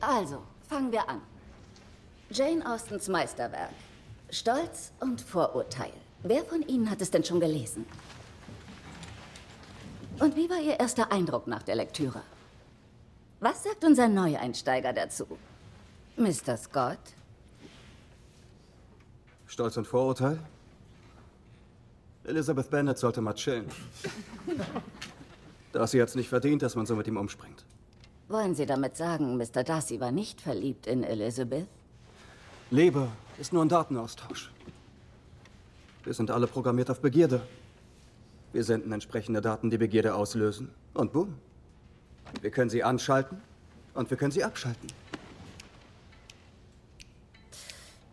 Also, fangen wir an. Jane Austens Meisterwerk. Stolz und Vorurteil. Wer von Ihnen hat es denn schon gelesen? Und wie war Ihr erster Eindruck nach der Lektüre? Was sagt unser Neueinsteiger dazu? Mr. Scott? Stolz und Vorurteil? Elizabeth Bennet sollte mal chillen. Darcy hat's nicht verdient, dass man so mit ihm umspringt. Wollen Sie damit sagen, Mr. Darcy war nicht verliebt in Elizabeth? Liebe ist nur ein Datenaustausch. Wir sind alle programmiert auf Begierde. Wir senden entsprechende Daten, die Begierde auslösen. Und boom. Wir können sie anschalten und wir können sie abschalten.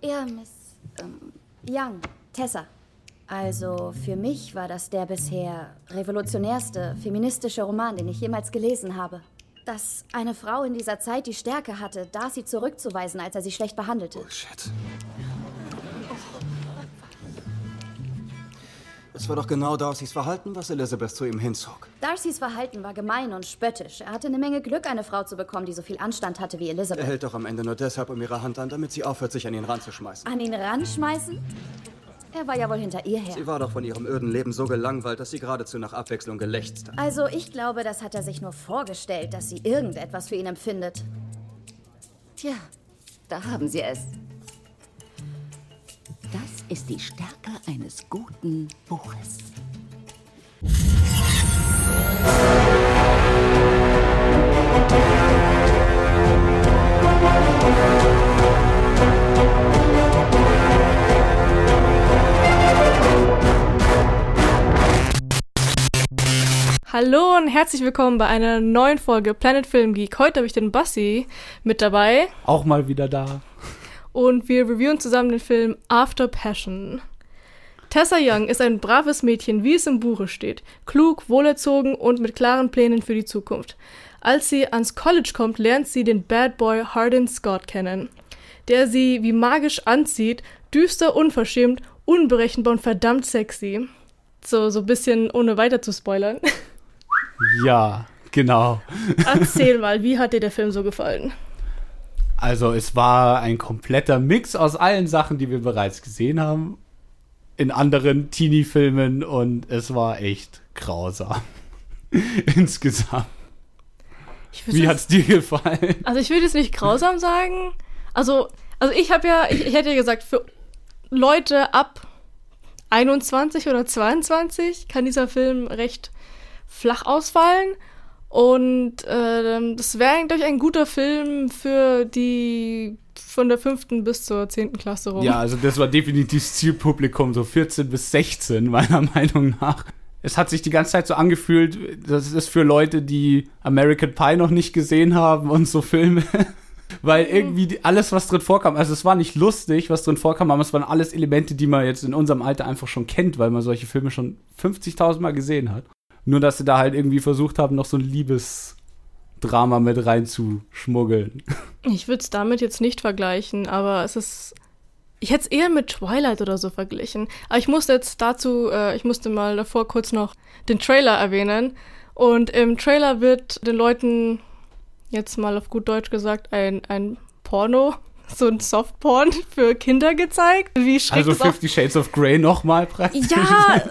Ja, Miss ähm, Young, Tessa. Also für mich war das der bisher revolutionärste feministische Roman, den ich jemals gelesen habe. Dass eine Frau in dieser Zeit die Stärke hatte, Darcy zurückzuweisen, als er sie schlecht behandelte. Bullshit. Es war doch genau Darcys Verhalten, was Elizabeth zu ihm hinzog. Darcys Verhalten war gemein und spöttisch. Er hatte eine Menge Glück, eine Frau zu bekommen, die so viel Anstand hatte wie Elizabeth. Er hält doch am Ende nur deshalb um ihre Hand an, damit sie aufhört, sich an ihn ranzuschmeißen. An ihn ranschmeißen? Er war ja wohl hinter ihr her. Sie war doch von ihrem öden Leben so gelangweilt, dass sie geradezu nach Abwechslung gelächzt hat. Also ich glaube, das hat er sich nur vorgestellt, dass sie irgendetwas für ihn empfindet. Tja, da haben Sie es. Das ist die Stärke eines guten Buches. Hallo und herzlich willkommen bei einer neuen Folge Planet Film Geek. Heute habe ich den Bassi mit dabei Auch mal wieder da. und wir reviewen zusammen den Film After Passion. Tessa Young ist ein braves Mädchen, wie es im Buche steht, klug, wohlerzogen und mit klaren Plänen für die Zukunft. Als sie ans College kommt, lernt sie den Bad Boy Hardin Scott kennen, der sie wie magisch anzieht, düster, unverschämt, unberechenbar und verdammt sexy. So, so ein bisschen ohne weiter zu spoilern. Ja, genau. Erzähl mal, wie hat dir der Film so gefallen? Also es war ein kompletter Mix aus allen Sachen, die wir bereits gesehen haben. In anderen Teenie-Filmen und es war echt grausam. Insgesamt. Wie das- hat's dir gefallen? Also ich würde es nicht grausam sagen. Also, also ich habe ja, ich, ich hätte ja gesagt, für Leute ab 21 oder 22 kann dieser Film recht flach ausfallen. Und äh, das wäre eigentlich ein guter Film für die von der fünften bis zur zehnten Klasse rum. Ja, also das war definitiv das Zielpublikum, so 14 bis 16, meiner Meinung nach. Es hat sich die ganze Zeit so angefühlt, das ist für Leute, die American Pie noch nicht gesehen haben und so Filme. Weil irgendwie die- alles, was drin vorkam, also es war nicht lustig, was drin vorkam, aber es waren alles Elemente, die man jetzt in unserem Alter einfach schon kennt, weil man solche Filme schon 50.000 Mal gesehen hat. Nur, dass sie da halt irgendwie versucht haben, noch so ein Liebesdrama mit reinzuschmuggeln. Ich würde es damit jetzt nicht vergleichen, aber es ist. Ich hätte es eher mit Twilight oder so verglichen. Aber ich musste jetzt dazu, äh, ich musste mal davor kurz noch den Trailer erwähnen. Und im Trailer wird den Leuten, jetzt mal auf gut Deutsch gesagt, ein, ein Porno, so ein Softporn für Kinder gezeigt. Wie schräg Also Fifty Shades of Grey nochmal praktisch. ja,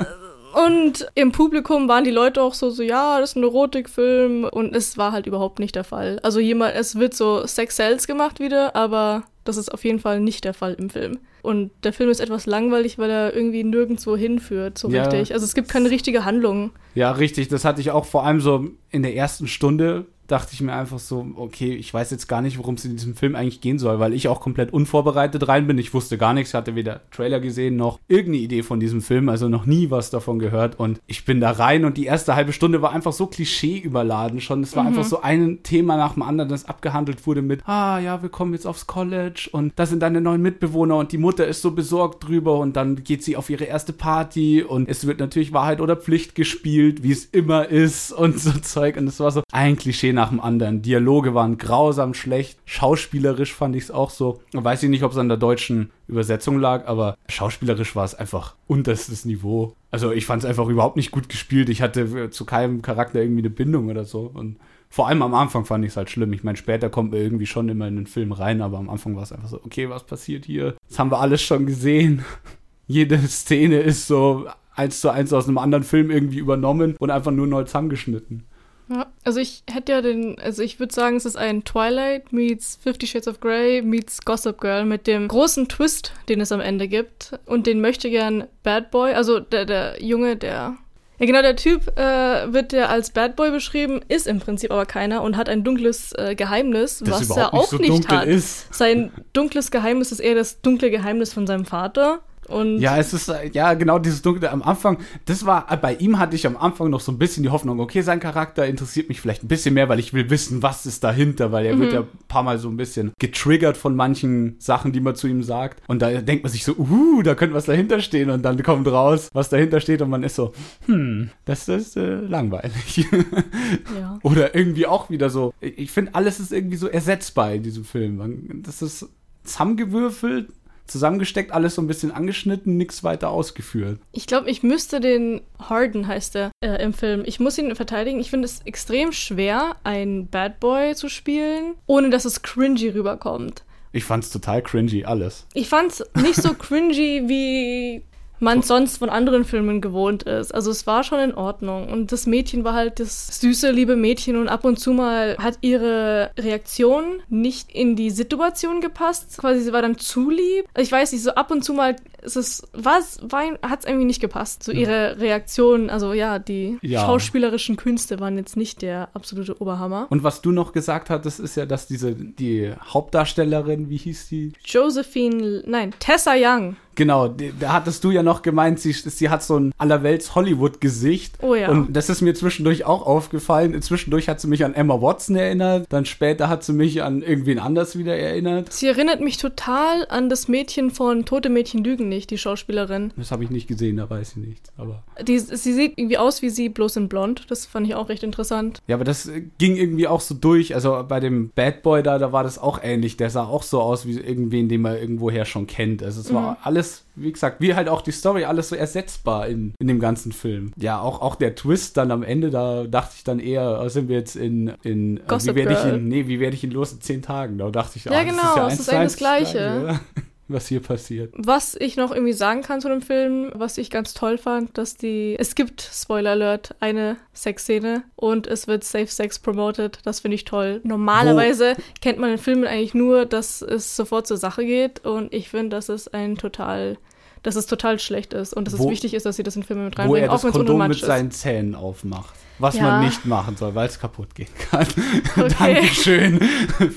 und im Publikum waren die Leute auch so, so, ja, das ist ein Erotikfilm. Und es war halt überhaupt nicht der Fall. Also jemand, es wird so Sex Sales gemacht wieder, aber das ist auf jeden Fall nicht der Fall im Film. Und der Film ist etwas langweilig, weil er irgendwie nirgendwo hinführt, so Ja. richtig. Also es gibt keine richtige Handlung. Ja, richtig. Das hatte ich auch vor allem so in der ersten Stunde. Dachte ich mir einfach so, okay, ich weiß jetzt gar nicht, worum es in diesem Film eigentlich gehen soll, weil ich auch komplett unvorbereitet rein bin. Ich wusste gar nichts, hatte weder Trailer gesehen noch irgendeine Idee von diesem Film, also noch nie was davon gehört. Und ich bin da rein und die erste halbe Stunde war einfach so Klischee überladen schon. Es war einfach so ein Thema nach dem anderen, das abgehandelt wurde mit, ah ja, wir kommen jetzt aufs College und da sind deine neuen Mitbewohner und die Mutter ist so besorgt drüber und dann geht sie auf ihre erste Party und es wird natürlich Wahrheit oder Pflicht gespielt, wie es immer ist und so Zeug. Und es war so ein Klischee nach dem anderen. Dialoge waren grausam schlecht. Schauspielerisch fand ich es auch so. Weiß ich nicht, ob es an der deutschen Übersetzung lag, aber schauspielerisch war es einfach unterstes Niveau. Also ich fand es einfach überhaupt nicht gut gespielt. Ich hatte zu keinem Charakter irgendwie eine Bindung oder so. Und Vor allem am Anfang fand ich es halt schlimm. Ich meine, später kommt man irgendwie schon immer in den Film rein, aber am Anfang war es einfach so, okay, was passiert hier? Das haben wir alles schon gesehen. Jede Szene ist so eins zu eins aus einem anderen Film irgendwie übernommen und einfach nur neu zusammengeschnitten. Ja, also ich hätte ja den, also ich würde sagen, es ist ein Twilight meets Fifty Shades of Grey meets Gossip Girl mit dem großen Twist, den es am Ende gibt. Und den möchte gern Bad Boy, also der, der Junge, der. Ja, genau, der Typ äh, wird ja als Bad Boy beschrieben, ist im Prinzip aber keiner und hat ein dunkles äh, Geheimnis, Das was er auch nicht so nicht hat. ist. Sein dunkles Geheimnis ist eher das dunkle Geheimnis von seinem Vater. Und Ja, es ist, ja, genau dieses Dunkle am Anfang. Das war, bei ihm hatte ich am Anfang noch so ein bisschen die Hoffnung, okay, sein Charakter interessiert mich vielleicht ein bisschen mehr, weil ich will wissen, was ist dahinter, weil er wird ja ein paar Mal so ein bisschen getriggert von manchen Sachen, die man zu ihm sagt. Und da denkt man sich so, uh, da könnte was dahinter stehen. Und dann kommt raus, was dahinter steht und man ist so, hm, das ist äh, langweilig. ja. Oder irgendwie auch wieder so, ich finde, alles ist irgendwie so ersetzbar in diesem Film. Das ist zusammengewürfelt, zusammengesteckt, alles so ein bisschen angeschnitten, nichts weiter ausgeführt. Ich glaube, ich müsste den Harden, heißt er, äh, im Film. Ich muss ihn verteidigen. Ich finde es extrem schwer, einen Bad Boy zu spielen, ohne dass es cringy rüberkommt. Ich fand's total cringy, alles. Ich fand es nicht so cringy, wie man sonst von anderen Filmen gewohnt ist. Also es war schon in Ordnung. Und das Mädchen war halt das süße, liebe Mädchen und ab und zu mal hat ihre Reaktion nicht in die Situation gepasst. Quasi sie war dann zu lieb. Ich weiß nicht, so ab und zu mal ist es, was, hat es irgendwie nicht gepasst. So ihre Reaktion, also ja, die Ja. schauspielerischen Künste waren jetzt nicht der absolute Oberhammer. Und was du noch gesagt hattest, ist ja, dass diese, die Hauptdarstellerin, wie hieß die? Josephine, nein, Tessa Young. Genau, da hattest du ja noch gemeint, sie, sie hat so ein allerwelts Hollywood-Gesicht. Oh ja. Und das ist mir zwischendurch auch aufgefallen. Zwischendurch hat sie mich an Emma Watson erinnert, dann später hat sie mich an irgendwen anders wieder erinnert. Sie erinnert mich total an das Mädchen von Tote Mädchen lügen nicht, die Schauspielerin. Das habe ich nicht gesehen, da weiß ich nichts. Aber Die, sie sieht irgendwie aus wie sie, bloß in blond. Das fand ich auch recht interessant. ja, aber das äh, ging irgendwie auch so durch. Also bei dem Bad Boy da, da war das auch ähnlich. Der sah auch so aus wie irgendwen, den man irgendwoher schon kennt. Also es war alles, wie gesagt, wie halt auch die Story, alles so ersetzbar in, in dem ganzen Film. Ja, auch, auch der Twist dann am Ende, da dachte ich dann eher, äh, sind wir jetzt in, in äh, Gossip wie werde ich ihn, nee, wie werde ich ihn los in zehn Tagen? Da dachte ich, Ja, ah, genau, das ist ja es eins ist eigentlich das Gleiche. oder? Was hier passiert. Was ich noch irgendwie sagen kann zu dem Film, was ich ganz toll fand, dass die. Es gibt, Spoiler Alert, eine Sexszene und es wird Safe Sex promoted. Das finde ich toll. Normalerweise kennt man in Filmen eigentlich nur, dass es sofort zur Sache geht und ich finde, dass es ein total. Dass es total schlecht ist und dass es Wo- wichtig ist, dass sie das in Filme mit Wo reinbringen, er das auch wenn es mit ist. seinen Zähnen aufmacht. Was Ja. man nicht machen soll, weil es kaputt gehen kann. Okay. Dankeschön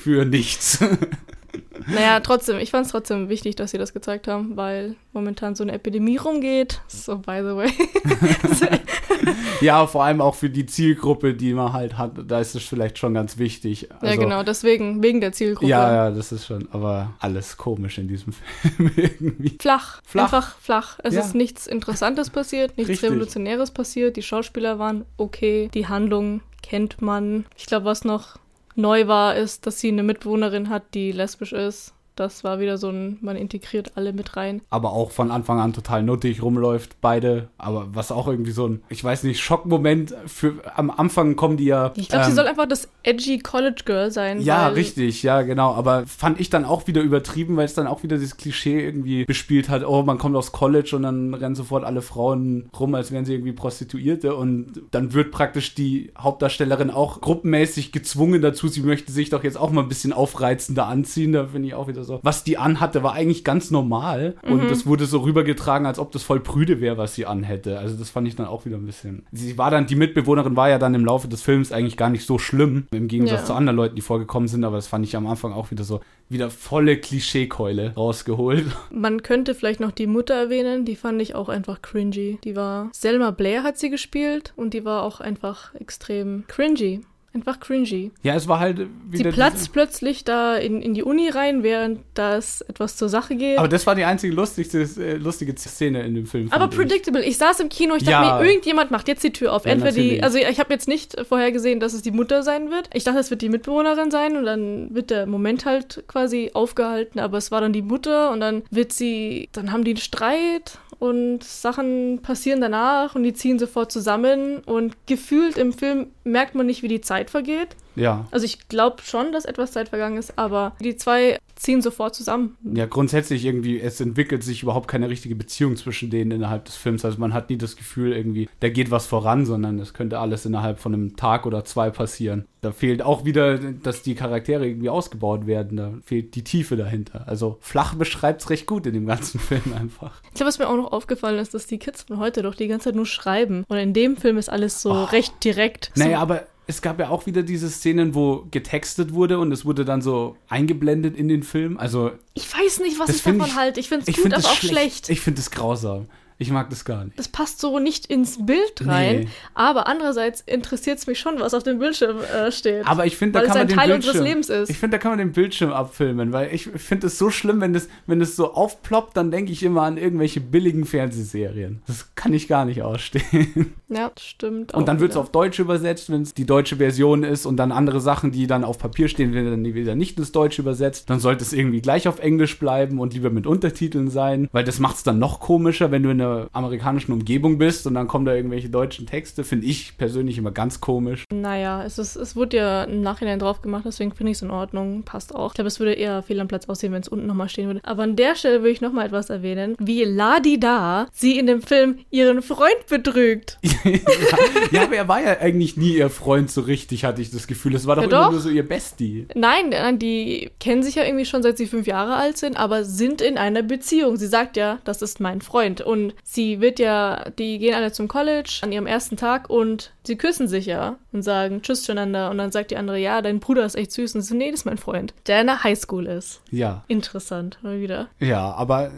für nichts. Naja, trotzdem, ich fand es trotzdem wichtig, dass sie das gezeigt haben, weil momentan so eine Epidemie rumgeht. So, by the way. Ja, vor allem auch für die Zielgruppe, die man halt hat, da ist es vielleicht schon ganz wichtig. ja, Also, genau, deswegen, wegen der Zielgruppe. Ja, ja, das ist schon, aber alles komisch in diesem Film irgendwie. Flach, Flach. einfach flach. Es Ja. ist nichts Interessantes passiert, nichts Richtig. Revolutionäres passiert. Die Schauspieler waren okay, die Handlung kennt man. Ich glaube, was noch neu war, ist, dass sie eine Mitbewohnerin hat, die lesbisch ist. Das war wieder so ein, man integriert alle mit rein. Aber auch von Anfang an total nuttig rumläuft, beide. Aber was auch irgendwie so ein, ich weiß nicht, Schockmoment für, am Anfang kommen die ja. Ich glaube, sie ähm, soll einfach das edgy College Girl sein. Ja, richtig, ja, genau. Aber fand ich dann auch wieder übertrieben, weil es dann auch wieder dieses Klischee irgendwie bespielt hat, oh, man kommt aus College und dann rennen sofort alle Frauen rum, als wären sie irgendwie Prostituierte. Und dann wird praktisch die Hauptdarstellerin auch gruppenmäßig gezwungen dazu, sie möchte sich doch jetzt auch mal ein bisschen aufreizender anziehen. Da finde ich auch wieder so. Was die anhatte, war eigentlich ganz normal. Und das wurde so rübergetragen, als ob das voll prüde wäre, was sie anhätte. Also das fand ich dann auch wieder ein bisschen. Sie war dann, die Mitbewohnerin war ja dann im Laufe des Films eigentlich gar nicht so schlimm, im Gegensatz Ja. zu anderen Leuten, die vorgekommen sind, aber das fand ich am Anfang auch wieder so, wieder volle Klischeekeule rausgeholt. Man könnte vielleicht noch die Mutter erwähnen, die fand ich auch einfach cringy. Die war, Selma Blair hat sie gespielt und die war auch einfach extrem cringy. Einfach cringy. Ja, es war halt Sie platzt plötzlich da in, in die Uni rein, während das etwas zur Sache geht. aber das war die einzige lustigste, äh, lustige Szene in dem Film. Aber fand ich. predictable. Ich saß im Kino, ich dachte Ja. mir, irgendjemand macht jetzt die Tür auf. Ja, Entweder die, natürlich. also ich habe jetzt nicht vorher gesehen, dass es die Mutter sein wird. Ich dachte, es wird die Mitbewohnerin sein und dann wird der Moment halt quasi aufgehalten, aber es war dann die Mutter und dann wird sie, dann haben die einen Streit und Sachen passieren danach und die ziehen sofort zusammen und gefühlt im Film merkt man nicht, wie die Zeit vergeht. Ja. Also ich glaube schon, dass etwas Zeit vergangen ist, aber die zwei ziehen sofort zusammen. Ja, grundsätzlich irgendwie, es entwickelt sich überhaupt keine richtige Beziehung zwischen denen innerhalb des Films. Also man hat nie das Gefühl, irgendwie, da geht was voran, sondern es könnte alles innerhalb von einem Tag oder zwei passieren. Da fehlt auch wieder, dass die Charaktere irgendwie ausgebaut werden. Da fehlt die Tiefe dahinter. Also flach beschreibt es recht gut in dem ganzen Film einfach. Ich glaube, was mir auch noch aufgefallen ist, dass die Kids von heute doch die ganze Zeit nur schreiben. Und in dem Film ist alles so Oh. recht direkt. Naja, so, aber es gab ja auch wieder diese Szenen, wo getextet wurde und es wurde dann so eingeblendet in den Film. Also ich weiß nicht, was ich davon halte. Ich finde es gut, aber auch schlecht. schlecht. Ich finde es grausam. Ich mag das gar nicht. das passt so nicht ins Bild rein. Nee. Aber andererseits interessiert es mich schon, was auf dem Bildschirm äh, steht. Aber ich finde, da kann man ein den Teil Bildschirm, unseres Lebens ist. Ich finde, da kann man den Bildschirm abfilmen, weil ich finde es so schlimm, wenn das, wenn das so aufploppt, dann denke ich immer an irgendwelche billigen Fernsehserien. Das kann ich gar nicht ausstehen. ja, stimmt. Und dann wird es auf Deutsch übersetzt, wenn es die deutsche Version ist und dann andere Sachen, die dann auf Papier stehen, werden dann wieder nicht ins Deutsche übersetzt. Dann sollte es irgendwie gleich auf Englisch bleiben und lieber mit Untertiteln sein, weil das macht es dann noch komischer, wenn du in amerikanischen Umgebung bist und dann kommen da irgendwelche deutschen Texte. Finde ich persönlich immer ganz komisch. Naja, es, ist, es wurde ja im Nachhinein drauf gemacht, deswegen finde ich es in Ordnung. Passt auch. Ich glaube, es würde eher fehl am Platz aussehen, wenn es unten nochmal stehen würde. Aber an der Stelle will ich nochmal etwas erwähnen, wie Ladida sie in dem Film ihren Freund betrügt. Ja, aber er war ja eigentlich nie ihr Freund so richtig, hatte ich das Gefühl. Es war doch Ja, immer doch. nur so ihr Bestie. Nein, nein, die kennen sich ja irgendwie schon seit sie fünf Jahre alt sind, aber sind in einer Beziehung. Sie sagt ja, das ist mein Freund. Und sie wird ja, die gehen alle zum College an ihrem ersten Tag und sie küssen sich ja und sagen Tschüss zueinander. Und dann sagt die andere, ja, dein Bruder ist echt süß. Und sie so, nee, das ist mein Freund, der in der Highschool ist. Ja. Interessant, mal wieder. Ja, aber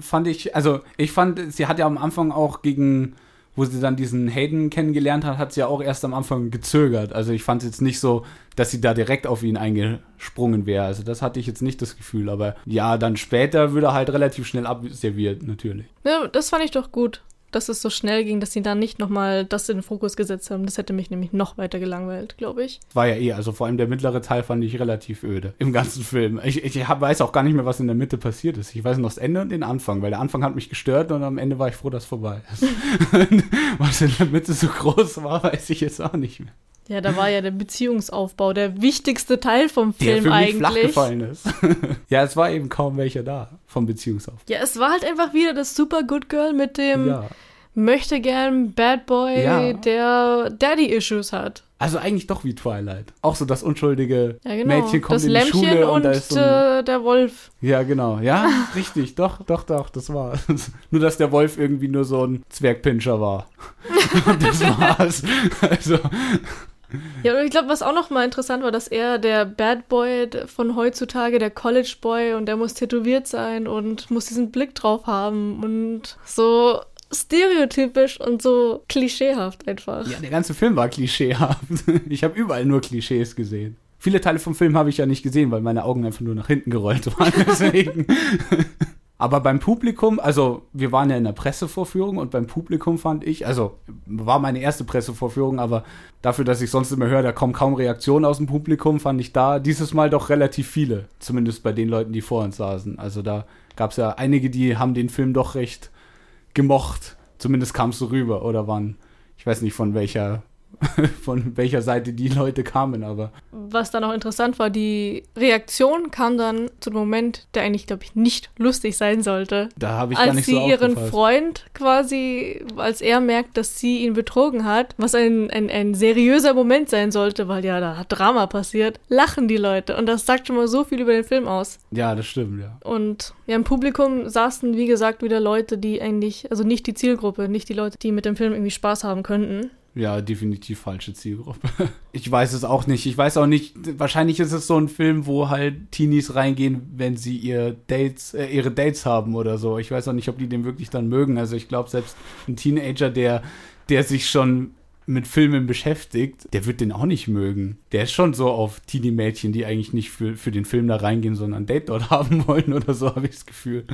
fand ich, also ich fand, sie hat ja am Anfang auch gegen, wo sie dann diesen Hayden kennengelernt hat, hat sie ja auch erst am Anfang gezögert. Also ich fand es jetzt nicht so, dass sie da direkt auf ihn eingesprungen wäre. Also das hatte ich jetzt nicht das Gefühl. Aber ja, dann später würde er halt relativ schnell abserviert, natürlich. Ja, das fand ich doch gut, dass es so schnell ging, dass sie dann nicht nochmal das in den Fokus gesetzt haben. Das hätte mich nämlich noch weiter gelangweilt, glaube ich. War ja eh, also vor allem der mittlere Teil fand ich relativ öde im ganzen Film. Ich, ich hab, weiß auch gar nicht mehr, was in der Mitte passiert ist. Ich weiß nur das Ende und den Anfang, weil der Anfang hat mich gestört und am Ende war ich froh, dass vorbei ist. was in der Mitte so groß war, weiß ich jetzt auch nicht mehr. Ja, da war ja der Beziehungsaufbau der wichtigste Teil vom Der Film für mich eigentlich. flach gefallen ist. ja, es war eben kaum welcher da vom Beziehungsaufbau. Ja, es war halt einfach wieder das Super Good Girl mit dem Ja. möchte gern Bad Boy, Ja. der Daddy-Issues hat. Also eigentlich doch wie Twilight. Auch so das unschuldige Ja, genau. Mädchen kommt das in die Lämpchen Schule und, und da ist so ein, äh, der Wolf. Ja, genau. Ja, richtig. Doch, doch, doch, das war. nur, dass der Wolf irgendwie nur so ein Zwergpinscher war. und das war's. Also, Ja, und ich glaube, was auch noch mal interessant war, dass er der Bad Boy von heutzutage, der College Boy, und der muss tätowiert sein und muss diesen Blick drauf haben und so stereotypisch und so klischeehaft einfach. ja, der ganze Film war klischeehaft. Ich habe überall nur Klischees gesehen. Viele Teile vom Film habe ich ja nicht gesehen, weil meine Augen einfach nur nach hinten gerollt waren. Deswegen. Aber beim Publikum, also wir waren ja in der Pressevorführung und beim Publikum fand ich, also war meine erste Pressevorführung, aber dafür, dass ich sonst immer höre, da kommen kaum Reaktionen aus dem Publikum, fand ich da dieses Mal doch relativ viele. Zumindest bei den Leuten, die vor uns saßen. Also da gab es ja einige, die haben den Film doch recht gemocht. Zumindest kam es so rüber oder waren, ich weiß nicht von welcher, von welcher Seite die Leute kamen, aber Was dann auch interessant war, die Reaktion kam dann zu dem Moment, der eigentlich, glaube ich, nicht lustig sein sollte. da habe ich gar als nicht sie so ihren. Freund quasi, als er merkt, dass sie ihn betrogen hat, was ein, ein, ein seriöser Moment sein sollte, weil ja da Drama passiert, lachen die Leute. Und das sagt schon mal so viel über den Film aus. Ja, das stimmt, ja. Und ja, im Publikum saßen, wie gesagt, wieder Leute, die eigentlich, also nicht die Zielgruppe, nicht die Leute, die mit dem Film irgendwie Spaß haben könnten. Ja, definitiv falsche Zielgruppe. Ich weiß es auch nicht. Ich weiß auch nicht, wahrscheinlich ist es so ein Film, wo halt Teenies reingehen, wenn sie ihr Dates, äh, ihre Dates haben oder so. Ich weiß auch nicht, ob die den wirklich dann mögen. Also ich glaube, selbst ein Teenager, der, der sich schon mit Filmen beschäftigt, der wird den auch nicht mögen. Der ist schon so auf Teenie-Mädchen, die eigentlich nicht für, für den Film da reingehen, sondern ein Date dort haben wollen oder so, habe ich das Gefühl.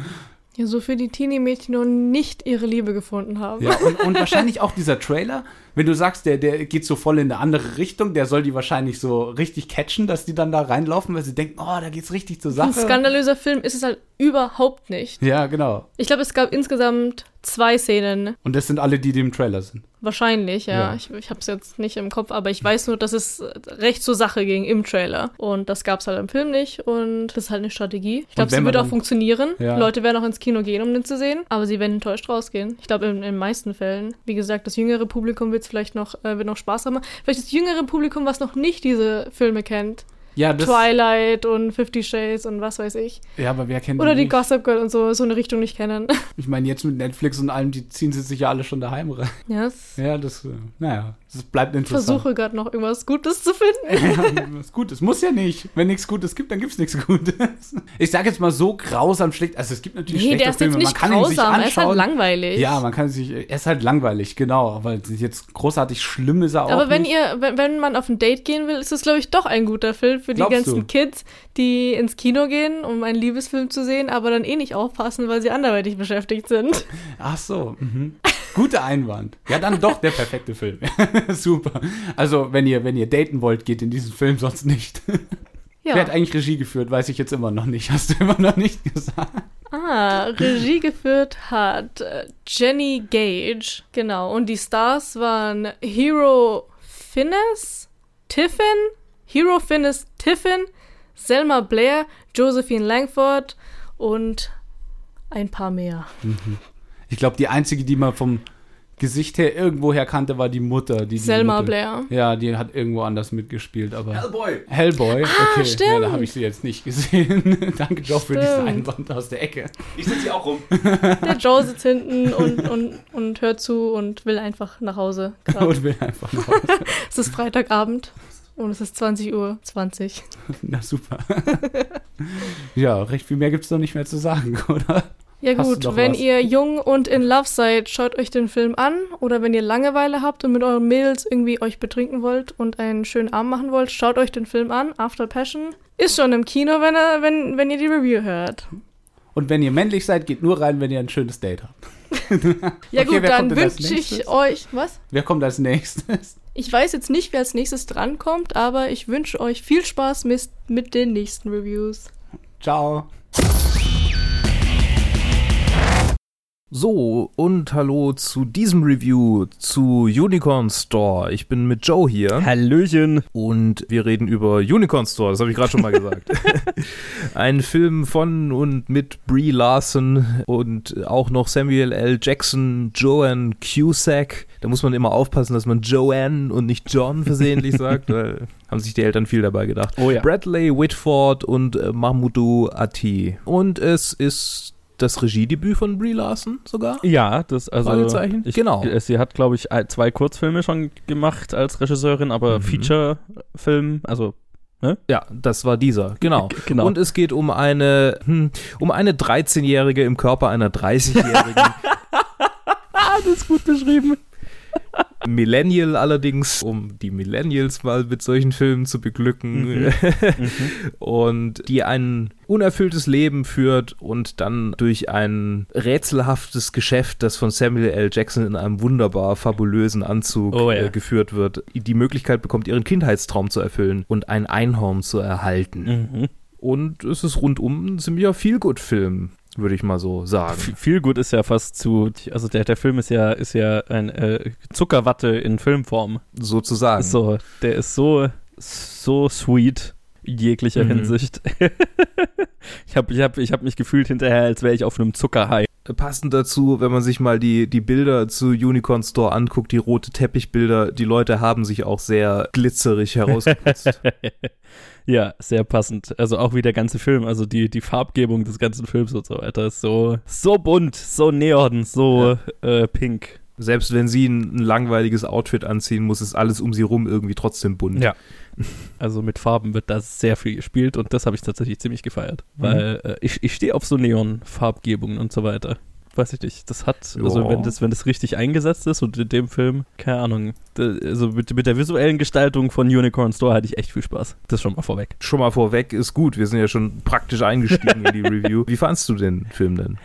Ja, so für die Teenie-Mädchen noch nicht ihre Liebe gefunden haben. Ja, und, und wahrscheinlich auch dieser Trailer wenn du sagst, der, der geht so voll in eine andere Richtung, der soll die wahrscheinlich so richtig catchen, dass die dann da reinlaufen, weil sie denken, oh, da geht's richtig zur Ein Sache. skandalöser Film ist es halt überhaupt nicht. Ja, genau. Ich glaube, es gab insgesamt zwei Szenen. Und das sind alle, die, die im Trailer sind. Wahrscheinlich, ja. Ja. Ich, ich habe es jetzt nicht im Kopf, aber ich weiß nur, dass es recht zur Sache ging im Trailer. Und das gab es halt im Film nicht. Und das ist halt eine Strategie. Ich glaube, sie wird auch funktionieren. Ja. Leute werden auch ins Kino gehen, um den zu sehen. Aber sie werden enttäuscht rausgehen. Ich glaube, in, in den meisten Fällen. Wie gesagt, das jüngere Publikum wird vielleicht noch, äh, wird noch Spaß haben. Vielleicht das jüngere Publikum, was noch nicht diese Filme kennt. Ja, das, Twilight und Fifty Shades und was weiß ich. ja, aber wer kennt Oder die nicht? Gossip Girl und so, so eine Richtung nicht kennen. Ich meine, jetzt mit Netflix und allem, die ziehen sie sich ja alle schon daheim rein. yes. Ja, das, äh, naja, das bleibt interessant. Versuche gerade noch irgendwas Gutes zu finden. Ja, was Gutes. Muss ja nicht. Wenn nichts Gutes gibt, dann gibt's nichts Gutes. Ich sage jetzt mal so grausam schlecht. Also es gibt natürlich Nee, schlechte der ist Filme. jetzt nicht man kann grausam, er ist halt langweilig. Ja, man kann sich. Er ist halt langweilig, genau. Aber jetzt großartig schlimm ist er auch. Aber wenn nicht. ihr, wenn, wenn man auf ein Date gehen will, ist das, glaube ich, doch ein guter Film für die Glaubst ganzen du? Kids, die ins Kino gehen, um einen Liebesfilm zu sehen, aber dann eh nicht aufpassen, weil sie anderweitig beschäftigt sind. Ach so. Mhm. Guter Einwand. Ja, dann doch der perfekte Film. Super. Also, wenn ihr, wenn ihr daten wollt, geht in diesen Film sonst nicht. Ja. Wer hat eigentlich Regie geführt, weiß ich jetzt immer noch nicht. Hast du immer noch nicht gesagt. Ah, Regie geführt hat äh, Jenny Gage. Genau. Und die Stars waren Hero Finnes, Tiffin, Hero Finnes Tiffin, Selma Blair, Josephine Langford und ein paar mehr. Ich glaube, die einzige, die man vom Gesicht her irgendwo her kannte, war die Mutter. Die, die Selma Mutter. Blair. Ja, die hat irgendwo anders mitgespielt, aber. Hellboy! Hellboy, okay. Ja, stimmt. da habe ich sie jetzt nicht gesehen. Danke, Joe, für diesen. Einwand aus der Ecke. Ich sitze hier auch rum. Der Joe sitzt hinten und, und, und hört zu und will einfach nach Hause. grad. Und will einfach noch. Es ist Freitagabend und es ist 20 Uhr 20. Na super. ja, recht viel mehr gibt es doch nicht mehr zu sagen, oder? Ja Hast gut, wenn was? ihr jung und in Love seid, schaut euch den Film an. Oder wenn ihr Langeweile habt und mit euren Mädels irgendwie euch betrinken wollt und einen schönen Abend machen wollt, schaut euch den Film an. After Passion ist schon im Kino, wenn, er, wenn, wenn ihr die Review hört. Und wenn ihr männlich seid, geht nur rein, wenn ihr ein schönes Date habt. Ja Okay, gut, dann wünsche ich euch... Was? Wer kommt als nächstes? Ich weiß jetzt nicht, wer als nächstes drankommt, aber ich wünsche euch viel Spaß mit, mit den nächsten Reviews. Ciao. So, und hallo zu diesem Review zu Unicorn Store. Ich bin mit Joe hier. Hallöchen. Und wir reden über Unicorn Store, das habe ich gerade schon mal gesagt. Ein Film von und mit Brie Larson und auch noch Samuel L. Jackson, Joanne Cusack. Da muss man immer aufpassen, dass man Joanne und nicht John versehentlich sagt, weil haben sich die Eltern viel dabei gedacht. Oh ja. Bradley Whitford und äh, Mahmoudou Ati. Und es ist das Regiedebüt von Brie Larson sogar. Ja, das also ich, Genau. äh, Sie hat glaube ich zwei Kurzfilme schon gemacht als Regisseurin, aber Mhm. Feature-Film, also Ja, das war dieser, genau. G- genau. Und es geht um eine, hm, um eine 13-Jährige im Körper einer 30-Jährigen. ah, das ist gut beschrieben. Millennial allerdings, um die Millennials mal mit solchen Filmen zu beglücken. Mhm. und die ein unerfülltes Leben führt und dann durch ein rätselhaftes Geschäft, das von Samuel L. Jackson in einem wunderbar fabulösen Anzug Oh ja. äh, geführt wird, die Möglichkeit bekommt, ihren Kindheitstraum zu erfüllen und ein Einhorn zu erhalten. Mhm. Und es ist rundum ein ziemlicher Feelgood-Film, würde ich mal so sagen. Viel gut ist ja fast zu, also der, der Film ist ja, ist ja ein äh, Zuckerwatte in Filmform. Sozusagen. So, der ist so, so sweet in jeglicher Mhm. Hinsicht. ich habe ich hab, ich hab mich gefühlt hinterher, als wäre ich auf einem Zuckerhai. Passend dazu, wenn man sich mal die, die Bilder zu Unicorn Store anguckt, die rote Teppichbilder, die Leute haben sich auch sehr glitzerig herausgeputzt. Ja, sehr passend. Also auch wie der ganze Film, also die, die Farbgebung des ganzen Films und so weiter ist so, so bunt, so neon, so äh, pink. Selbst wenn sie ein, ein langweiliges Outfit anziehen muss, ist alles um sie rum irgendwie trotzdem bunt. Ja. Also mit Farben wird da sehr viel gespielt und das habe ich tatsächlich ziemlich gefeiert. Mhm. Weil äh, ich, ich stehe auf so Neon-Farbgebungen und so weiter. Weiß ich nicht. Das hat, Ja. also wenn das, wenn das richtig eingesetzt ist und in dem Film, keine Ahnung, also mit, mit der visuellen Gestaltung von Unicorn Store hatte ich echt viel Spaß. Das schon mal vorweg. Schon mal vorweg ist gut, wir sind ja schon praktisch eingestiegen in die Review. Wie fandst du den Film denn?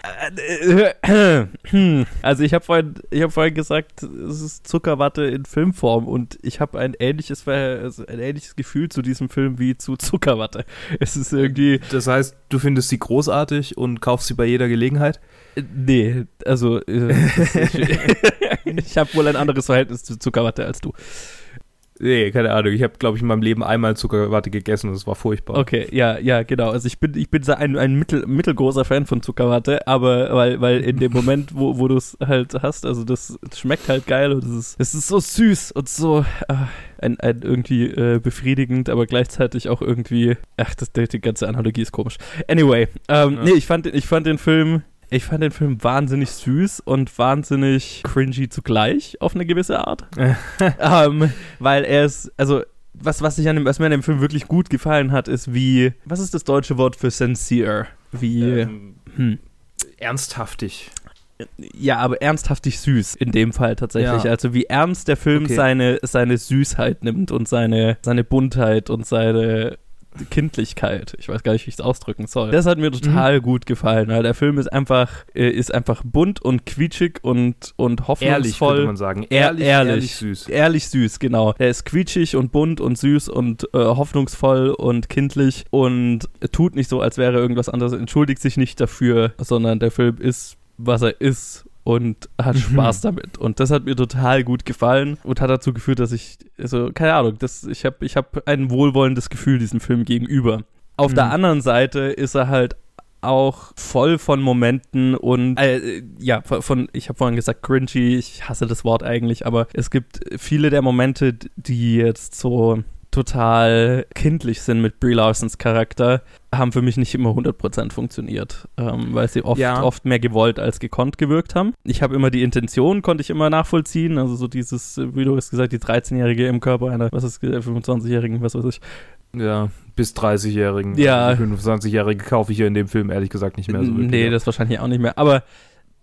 Also ich habe vorhin, ich habe vorhin gesagt, es ist Zuckerwatte in Filmform und ich habe ein ähnliches, also ein ähnliches Gefühl zu diesem Film wie zu Zuckerwatte. Es ist irgendwie, Das heißt, du findest sie großartig und kaufst sie bei jeder Gelegenheit? Nee, also äh, ich, habe wohl ein anderes Verhältnis zu Zuckerwatte als du. Nee, keine Ahnung. Ich habe, glaube ich, in meinem Leben einmal Zuckerwatte gegessen und es war furchtbar. Okay, ja, ja, genau. Also ich bin, ich bin ein, ein mittel, mittelgroßer Fan von Zuckerwatte, aber weil, weil in dem Moment, wo, wo du es halt hast, also das schmeckt halt geil und es ist, es ist so süß und so äh, ein, ein irgendwie äh, befriedigend, aber gleichzeitig auch irgendwie, ach, das, die, ganze Analogie ist komisch. Anyway, ähm, Ja. nee, ich fand, ich fand den Film ich fand den Film wahnsinnig süß und wahnsinnig cringy zugleich auf eine gewisse Art. ähm, weil er ist, also was, was, ich an dem, was mir an dem Film wirklich gut gefallen hat, ist wie, was ist das deutsche Wort für sincere? Wie, Ähm, hm. ernsthaftig. ja, aber ernsthaftig süß in dem Fall tatsächlich. Ja. Also wie ernst der Film Okay. seine, seine Süßheit nimmt und seine, seine Buntheit und seine Kindlichkeit. Ich weiß gar nicht, wie ich es ausdrücken soll. Das hat mir total gut gefallen. Weil der Film ist einfach, äh, ist einfach bunt und quietschig und, und hoffnungsvoll. Ehrlich, könnte man sagen. Ehr- Ehrlich, ehrlich. ehrlich süß. Ehrlich süß, genau. Er ist quietschig und bunt und süß und äh, hoffnungsvoll und kindlich und tut nicht so, als wäre irgendwas anderes, entschuldigt sich nicht dafür, sondern der Film ist, was er ist und hat Mhm. Spaß damit. Und das hat mir total gut gefallen und hat dazu geführt, dass ich, also, keine Ahnung, das, ich habe ich hab ein wohlwollendes Gefühl diesem Film gegenüber. Auf der Mhm. anderen Seite ist er halt auch voll von Momenten und äh, ja, von, von ich habe vorhin gesagt cringy, ich hasse das Wort eigentlich, aber es gibt viele der Momente, die jetzt so total kindlich sind mit Brie Larsons Charakter, haben für mich nicht immer 100% funktioniert, ähm, weil sie oft, Ja. oft mehr gewollt als gekonnt gewirkt haben. Ich habe immer die Intention, konnte ich immer nachvollziehen, also so dieses, äh, wie du hast gesagt, die 13-Jährige im Körper einer, was ist, äh, 25-Jährigen, was weiß ich. Ja, bis 30-Jährigen. Ja. Die 25-Jährige kaufe ich hier in dem Film ehrlich gesagt nicht mehr so wirklich. nee, das wahrscheinlich auch nicht mehr, aber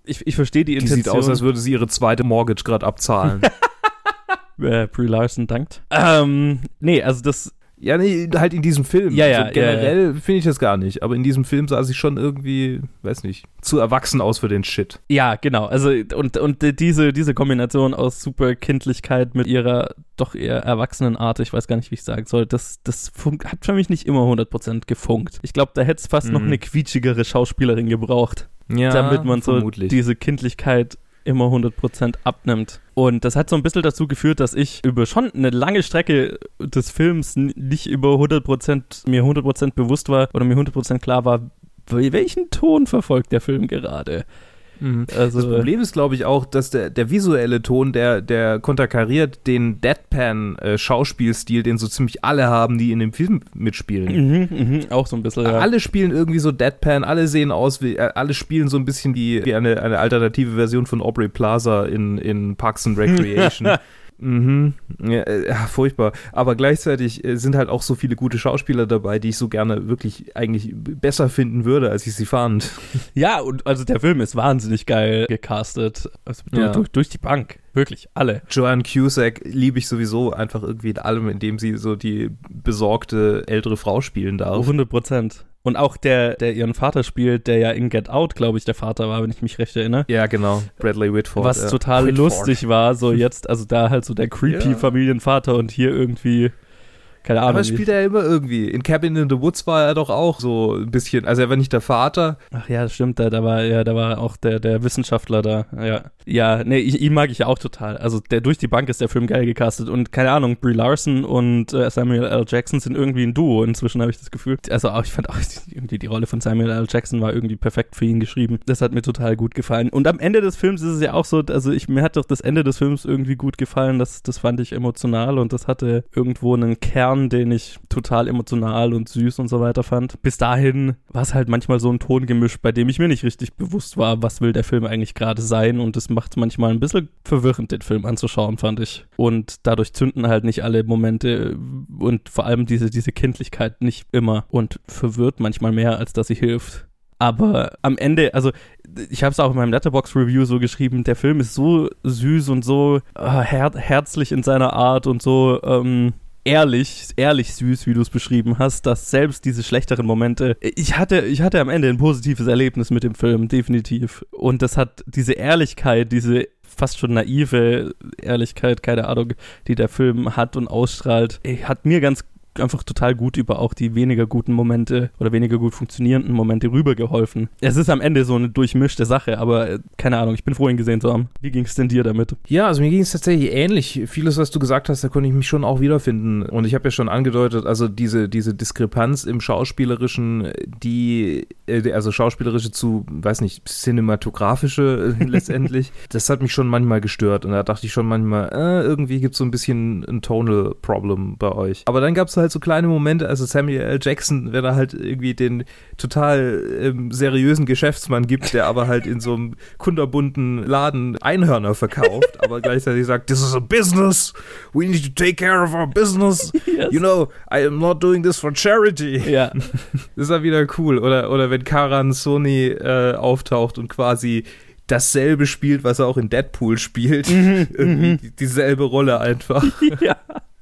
ich, ich verstehe die die Intention. sieht aus, als würde sie ihre zweite Mortgage gerade abzahlen. äh, Brie Larson dankt. Ähm, nee, also das, ja, nee, halt in diesem Film. Ja, ja, Also generell finde ich das gar nicht. Aber in diesem Film sah sie schon irgendwie, weiß nicht, zu erwachsen aus für den Shit. ja, genau, also und, und die- diese, diese Kombination aus super Kindlichkeit mit ihrer doch eher erwachsenen Art, ich weiß gar nicht, wie ich sagen soll, das, das hat für mich nicht immer 100% gefunkt. Ich glaube, da hätte es fast noch Mhm. eine quietschigere Schauspielerin gebraucht, Ja, damit man so vermutlich. diese Kindlichkeit immer 100% abnimmt. Und das hat so ein bisschen dazu geführt, dass ich über schon eine lange Strecke des Films nicht über 100% mir 100% bewusst war oder mir 100% klar war, wel- welchen Ton verfolgt der Film gerade. Mhm. Also, Das Problem ist, glaube ich, auch, dass der, der visuelle Ton, der, der konterkariert den Deadpan-Schauspielstil, den so ziemlich alle haben, die in dem Film mitspielen. Mhm, mhm, auch so ein bisschen. Ja. Alle spielen irgendwie so Deadpan, alle sehen aus wie, äh, alle spielen so ein bisschen wie, wie eine, eine alternative Version von Aubrey Plaza in, in Parks and Recreation. Mhm. Ja, äh, ja, furchtbar. Aber gleichzeitig äh, sind halt auch so viele gute Schauspieler dabei, die ich so gerne wirklich eigentlich besser finden würde, als ich sie fand. ja, und also der Film ist wahnsinnig geil gecastet. Also Ja. durch, durch die Bank. Wirklich, alle. Joanne Cusack liebe ich sowieso einfach irgendwie in allem, indem sie so die besorgte ältere Frau spielen darf. 100 Prozent. Und auch der, der ihren Vater spielt, der ja in Get Out, glaube ich, der Vater war, wenn ich mich recht erinnere. Ja, genau. Bradley Whitford. was ja. total Whitford. lustig war, so jetzt, also da halt so der creepy Ja. Familienvater und hier irgendwie, keine Ahnung. Aber spielt er ja immer irgendwie. In Cabin in the Woods war er doch auch so ein bisschen, also er war nicht der Vater. Ach ja, das stimmt, da, da war ja, da war auch der, der Wissenschaftler da. Ja, ja, nee, ich, ihn mag ich auch total. Also der durch die Bank ist der Film geil gecastet und keine Ahnung, Brie Larson und äh, Samuel L. Jackson sind irgendwie ein Duo. Inzwischen habe ich das Gefühl. Also auch, ich fand auch irgendwie die Rolle von Samuel L. Jackson war irgendwie perfekt für ihn geschrieben. Das hat mir total gut gefallen. Und am Ende des Films ist es ja auch so, also ich mir hat doch das Ende des Films irgendwie gut gefallen. Das, das fand ich emotional und das hatte irgendwo einen Kern, den ich total emotional und süß und so weiter fand. Bis dahin war es halt manchmal so ein Tongemisch, bei dem ich mir nicht richtig bewusst war, was will der Film eigentlich gerade sein und es macht manchmal ein bisschen verwirrend, den Film anzuschauen, fand ich. Und dadurch zünden halt nicht alle Momente und vor allem diese, diese Kindlichkeit nicht immer und verwirrt manchmal mehr, als dass sie hilft. Aber am Ende, also ich habe es auch in meinem Letterbox-Review so geschrieben, der Film ist so süß und so äh, her herzlich in seiner Art und so, ähm, ehrlich, ehrlich süß, wie du es beschrieben hast, dass selbst diese schlechteren Momente, ich hatte, ich hatte am Ende ein positives Erlebnis mit dem Film, definitiv. Und das hat diese Ehrlichkeit, diese fast schon naive Ehrlichkeit, keine Ahnung, die der Film hat und ausstrahlt, hat mir ganz einfach total gut über auch die weniger guten Momente oder weniger gut funktionierenden Momente rübergeholfen. Es ist am Ende so eine durchmischte Sache, aber äh, keine Ahnung, ich bin froh, ihn gesehen zu haben. Wie ging es denn dir damit? Ja, also mir ging es tatsächlich ähnlich. Vieles, was du gesagt hast, da konnte ich mich schon auch wiederfinden. Und ich habe ja schon angedeutet, also diese, diese Diskrepanz im Schauspielerischen, die, äh, also schauspielerische zu, weiß nicht, cinematografische äh, letztendlich, das hat mich schon manchmal gestört. Und da dachte ich schon manchmal, äh, irgendwie gibt es so ein bisschen ein Tonal Problem bei euch. Aber dann gab es halt so kleine Momente, also Samuel L. Jackson, wenn er halt irgendwie den total ähm, seriösen Geschäftsmann gibt, der aber halt in so einem kunderbunten Laden Einhörner verkauft, aber gleichzeitig sagt, this is a business, we need to take care of our business, Yes. you know, I am not doing this for charity. Ja. Das ist ja wieder cool. Oder, oder wenn Karan Sony äh, auftaucht und quasi dasselbe spielt, was er auch in Deadpool spielt. Irgendwie die- dieselbe Rolle einfach. ja.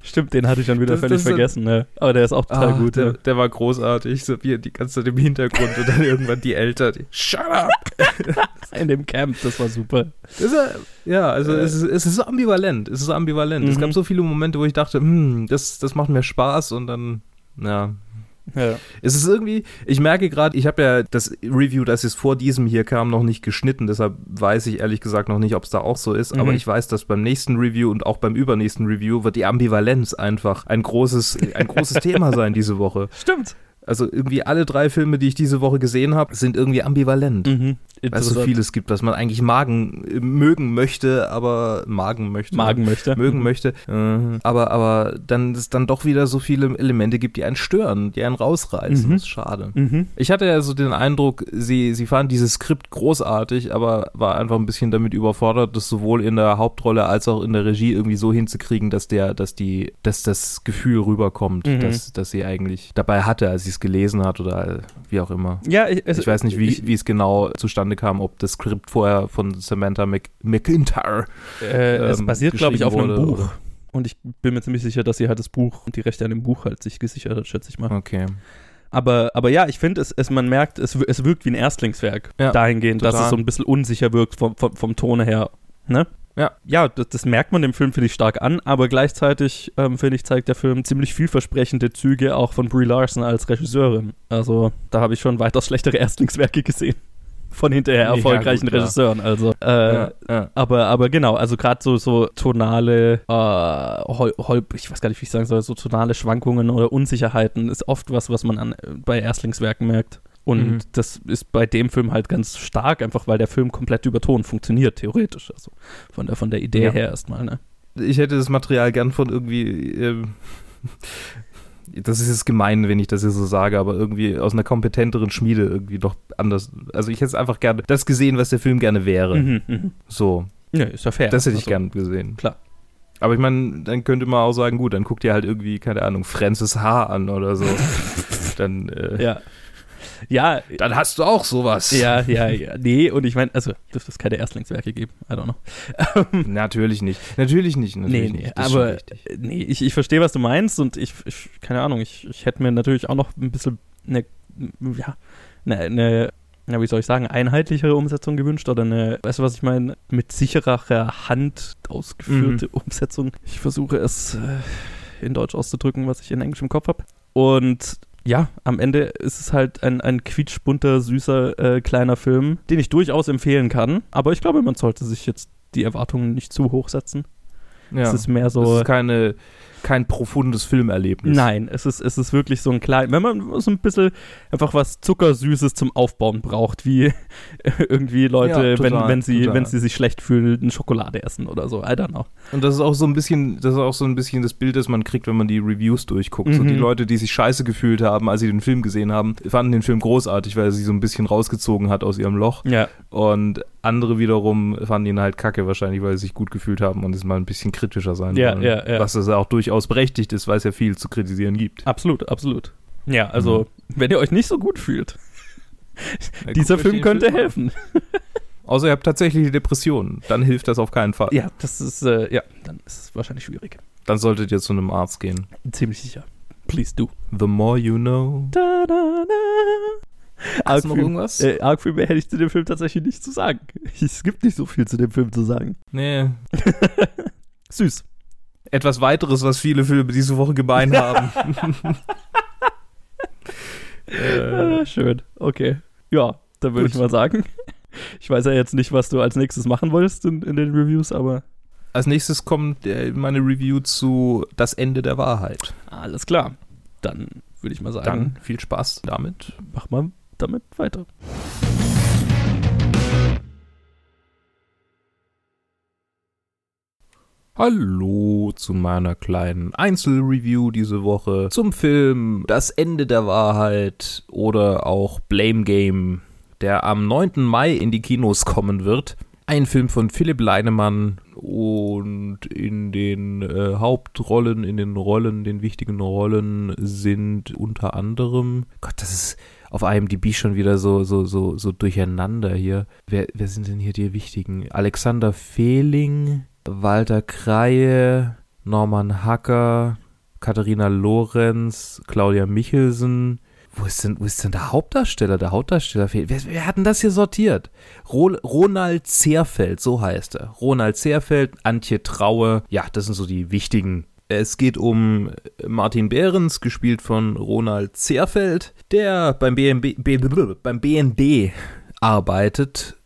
Stimmt, den hatte ich schon wieder Das- völlig das vergessen, ne? Aber der ist auch total Ah, gut. der, ja. der war großartig. So wie die ganze Zeit im Hintergrund und dann irgendwann die Eltern. Die, Shut up! In dem Camp, das war super. Das ist ja, also es, ist, es ist so ambivalent. Es ist ambivalent. Es Mhm. gab so viele Momente, wo ich dachte, hm, das, das macht mir Spaß und dann, ja, Ja. Es ist irgendwie, ich merke gerade, ich habe ja das Review, das jetzt vor diesem hier kam, noch nicht geschnitten, deshalb weiß ich ehrlich gesagt noch nicht, ob es da auch so ist, aber Mhm. ich weiß, dass beim nächsten Review und auch beim übernächsten Review wird die Ambivalenz einfach ein großes, ein großes Thema sein diese Woche. Stimmt. Also irgendwie alle drei Filme, die ich diese Woche gesehen habe, sind irgendwie ambivalent. Mhm. Weil es so vieles gibt, was man eigentlich magen, äh, mögen möchte, aber magen möchte. Magen möchte. Mögen möchte. Äh, aber, aber dann es dann doch wieder so viele Elemente gibt, die einen stören, die einen rausreißen. Mhm. Das ist schade. Mhm. Ich hatte ja so den Eindruck, sie, sie fanden dieses Skript großartig, aber war einfach ein bisschen damit überfordert, das sowohl in der Hauptrolle als auch in der Regie irgendwie so hinzukriegen, dass der, dass die, dass das Gefühl rüberkommt, Mhm. dass, dass sie eigentlich dabei hatte, als sie es gelesen hat oder wie auch immer. Ja, ich, es, Ich weiß nicht, wie, ich, wie es genau zustande kam, ob das Skript vorher von Samantha Mc, McIntyre. äh, es ähm, basiert, glaube ich, auf einem Buch. wurde, Und ich bin mir ziemlich sicher, dass sie halt das Buch und die Rechte an dem Buch halt sich gesichert hat, schätze ich mal. Okay. Aber, aber ja, ich finde, es, es, man merkt, es, es wirkt wie ein Erstlingswerk. Ja, dahingehend, dass total. es so ein bisschen unsicher wirkt vom, vom, vom Tone her. Ne? Ja. Ja, das, das merkt man dem Film, finde ich, stark an, aber gleichzeitig, ähm, finde ich, zeigt der Film ziemlich vielversprechende Züge auch von Brie Larson als Regisseurin. Also, da habe ich schon weitaus schlechtere Erstlingswerke gesehen. Von hinterher Ja, erfolgreichen gut, klar. Regisseuren. Also, äh, ja, ja. aber, aber genau, also gerade so, so tonale, äh, hol, hol, ich weiß gar nicht, wie ich sagen soll, so tonale Schwankungen oder Unsicherheiten ist oft was, was man an, bei Erstlingswerken merkt. Und Mhm. das ist bei dem Film halt ganz stark, einfach weil der Film komplett übertont funktioniert, theoretisch. Also von der, von der Idee Ja. her erstmal, ne? Ich hätte das Material gern von irgendwie. Ähm, das ist jetzt gemein, wenn ich das jetzt so sage, aber irgendwie aus einer kompetenteren Schmiede irgendwie doch anders. Also ich hätte es einfach gerne das gesehen, was der Film gerne wäre. Mhm, mhm. So, Ja, ist ja fair. das hätte ich Also, gern gesehen. Klar. Aber ich meine, dann könnte man auch sagen, gut, dann guckt ihr halt irgendwie, keine Ahnung, Francis H. an oder so. dann, äh, Ja. Ja, dann hast du auch sowas. ja, ja, ja. Nee, und ich meine, also dürfte es keine Erstlingswerke geben. I don't know. Natürlich nicht. Natürlich nicht. Natürlich nee, nee, nicht. Aber nee, ich, ich verstehe, was du meinst und ich, ich keine Ahnung, ich, ich hätte mir natürlich auch noch ein bisschen eine, ja, eine, eine na, wie soll ich sagen, einheitlichere Umsetzung gewünscht oder eine, weißt du, was ich meine, mit sicherer Hand ausgeführte Umsetzung. Ich versuche es äh, in Deutsch auszudrücken, was ich in Englisch im Kopf habe. Und ja, am Ende ist es halt ein, ein quietschbunter, süßer, äh, kleiner Film, den ich durchaus empfehlen kann. Aber ich glaube, man sollte sich jetzt die Erwartungen nicht zu hoch setzen. Ja. Es ist mehr so. ist keine, kein profundes Filmerlebnis. Nein, es ist, es ist wirklich so ein klein, wenn man so ein bisschen einfach was Zuckersüßes zum Aufbauen braucht, wie irgendwie Leute, Ja, total, wenn, wenn, sie, total. wenn sie sich schlecht fühlen, Schokolade essen oder so. I don't know. Und das ist auch so ein bisschen, das ist auch so ein bisschen das Bild, das man kriegt, wenn man die Reviews durchguckt. So Mhm. die Leute, die sich scheiße gefühlt haben, als sie den Film gesehen haben, fanden den Film großartig, weil er sie so ein bisschen rausgezogen hat aus ihrem Loch. Ja. Und andere wiederum fanden ihn halt kacke, wahrscheinlich, weil sie sich gut gefühlt haben und es mal ein bisschen kritischer sein Ja, wollen. ja, ja. Was es auch durchaus berechtigt ist, weil es ja viel zu kritisieren gibt. Absolut, absolut. Ja, also, wenn ihr euch nicht so gut fühlt, Ja, dieser Film könnte an. helfen. Außer ihr habt tatsächlich Depressionen, dann hilft das auf keinen Fall. Ja, das ist, äh, ja, dann ist es wahrscheinlich schwierig. dann solltet ihr zu einem Arzt gehen. Ziemlich sicher. Please do. The more you know. Da, da, da. Hast du noch irgendwas? Äh, arg viel mehr hätte ich zu dem Film tatsächlich nicht zu sagen. Es gibt nicht so viel zu dem Film zu sagen. Nee. Süß. Etwas weiteres, was viele Filme diese Woche gemein haben. äh, schön. Okay. Ja, dann würde ich mal sagen. Ich weiß ja jetzt nicht, was du als nächstes machen wolltest in, in den Reviews, aber als nächstes kommt äh, meine Review zu Das Ende der Wahrheit. alles klar. Dann würde ich mal sagen, Dann viel Spaß damit. mach mal damit weiter. Hallo zu meiner kleinen Einzelreview diese Woche zum Film Das Ende der Wahrheit oder auch Blame Game, der am 9. Mai in die Kinos kommen wird. Ein Film von Philipp Leinemann und in den äh, Hauptrollen, in den Rollen, den wichtigen Rollen sind unter anderem, Gott, das ist auf IMDb schon wieder so, so, so, so durcheinander hier. Wer, wer sind denn hier die wichtigen? Alexander Fehling, Walter Kreie, Norman Hacker, Katharina Lorenz, Claudia Michelsen. Wo ist denn, wo ist denn der Hauptdarsteller? Der Hauptdarsteller fehlt. Wer, wer hat denn das hier sortiert? Ro Ronald Zerfeld, so heißt er. Ronald Zerfeld, Antje Traue. Ja, das sind so die wichtigen. Es geht um Martin Behrens, gespielt von Ronald Zerfeld, der beim BNB, beim BND arbeitet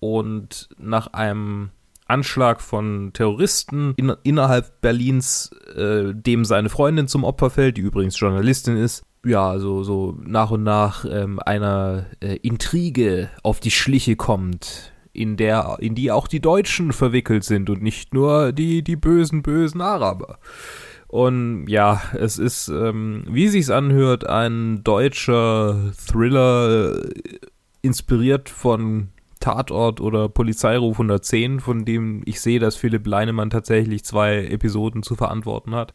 und nach einem Anschlag von Terroristen in, innerhalb Berlins, äh, dem seine Freundin zum Opfer fällt, die übrigens Journalistin ist, ja, so, so nach und nach ähm, einer äh, Intrige auf die Schliche kommt, in der, in die auch die Deutschen verwickelt sind und nicht nur die, die bösen, bösen Araber. Und ja, es ist, ähm, wie sich's anhört, ein deutscher Thriller, äh, inspiriert von Tatort oder Polizeiruf 110, von dem ich sehe, dass Philipp Leinemann tatsächlich zwei Episoden zu verantworten hat.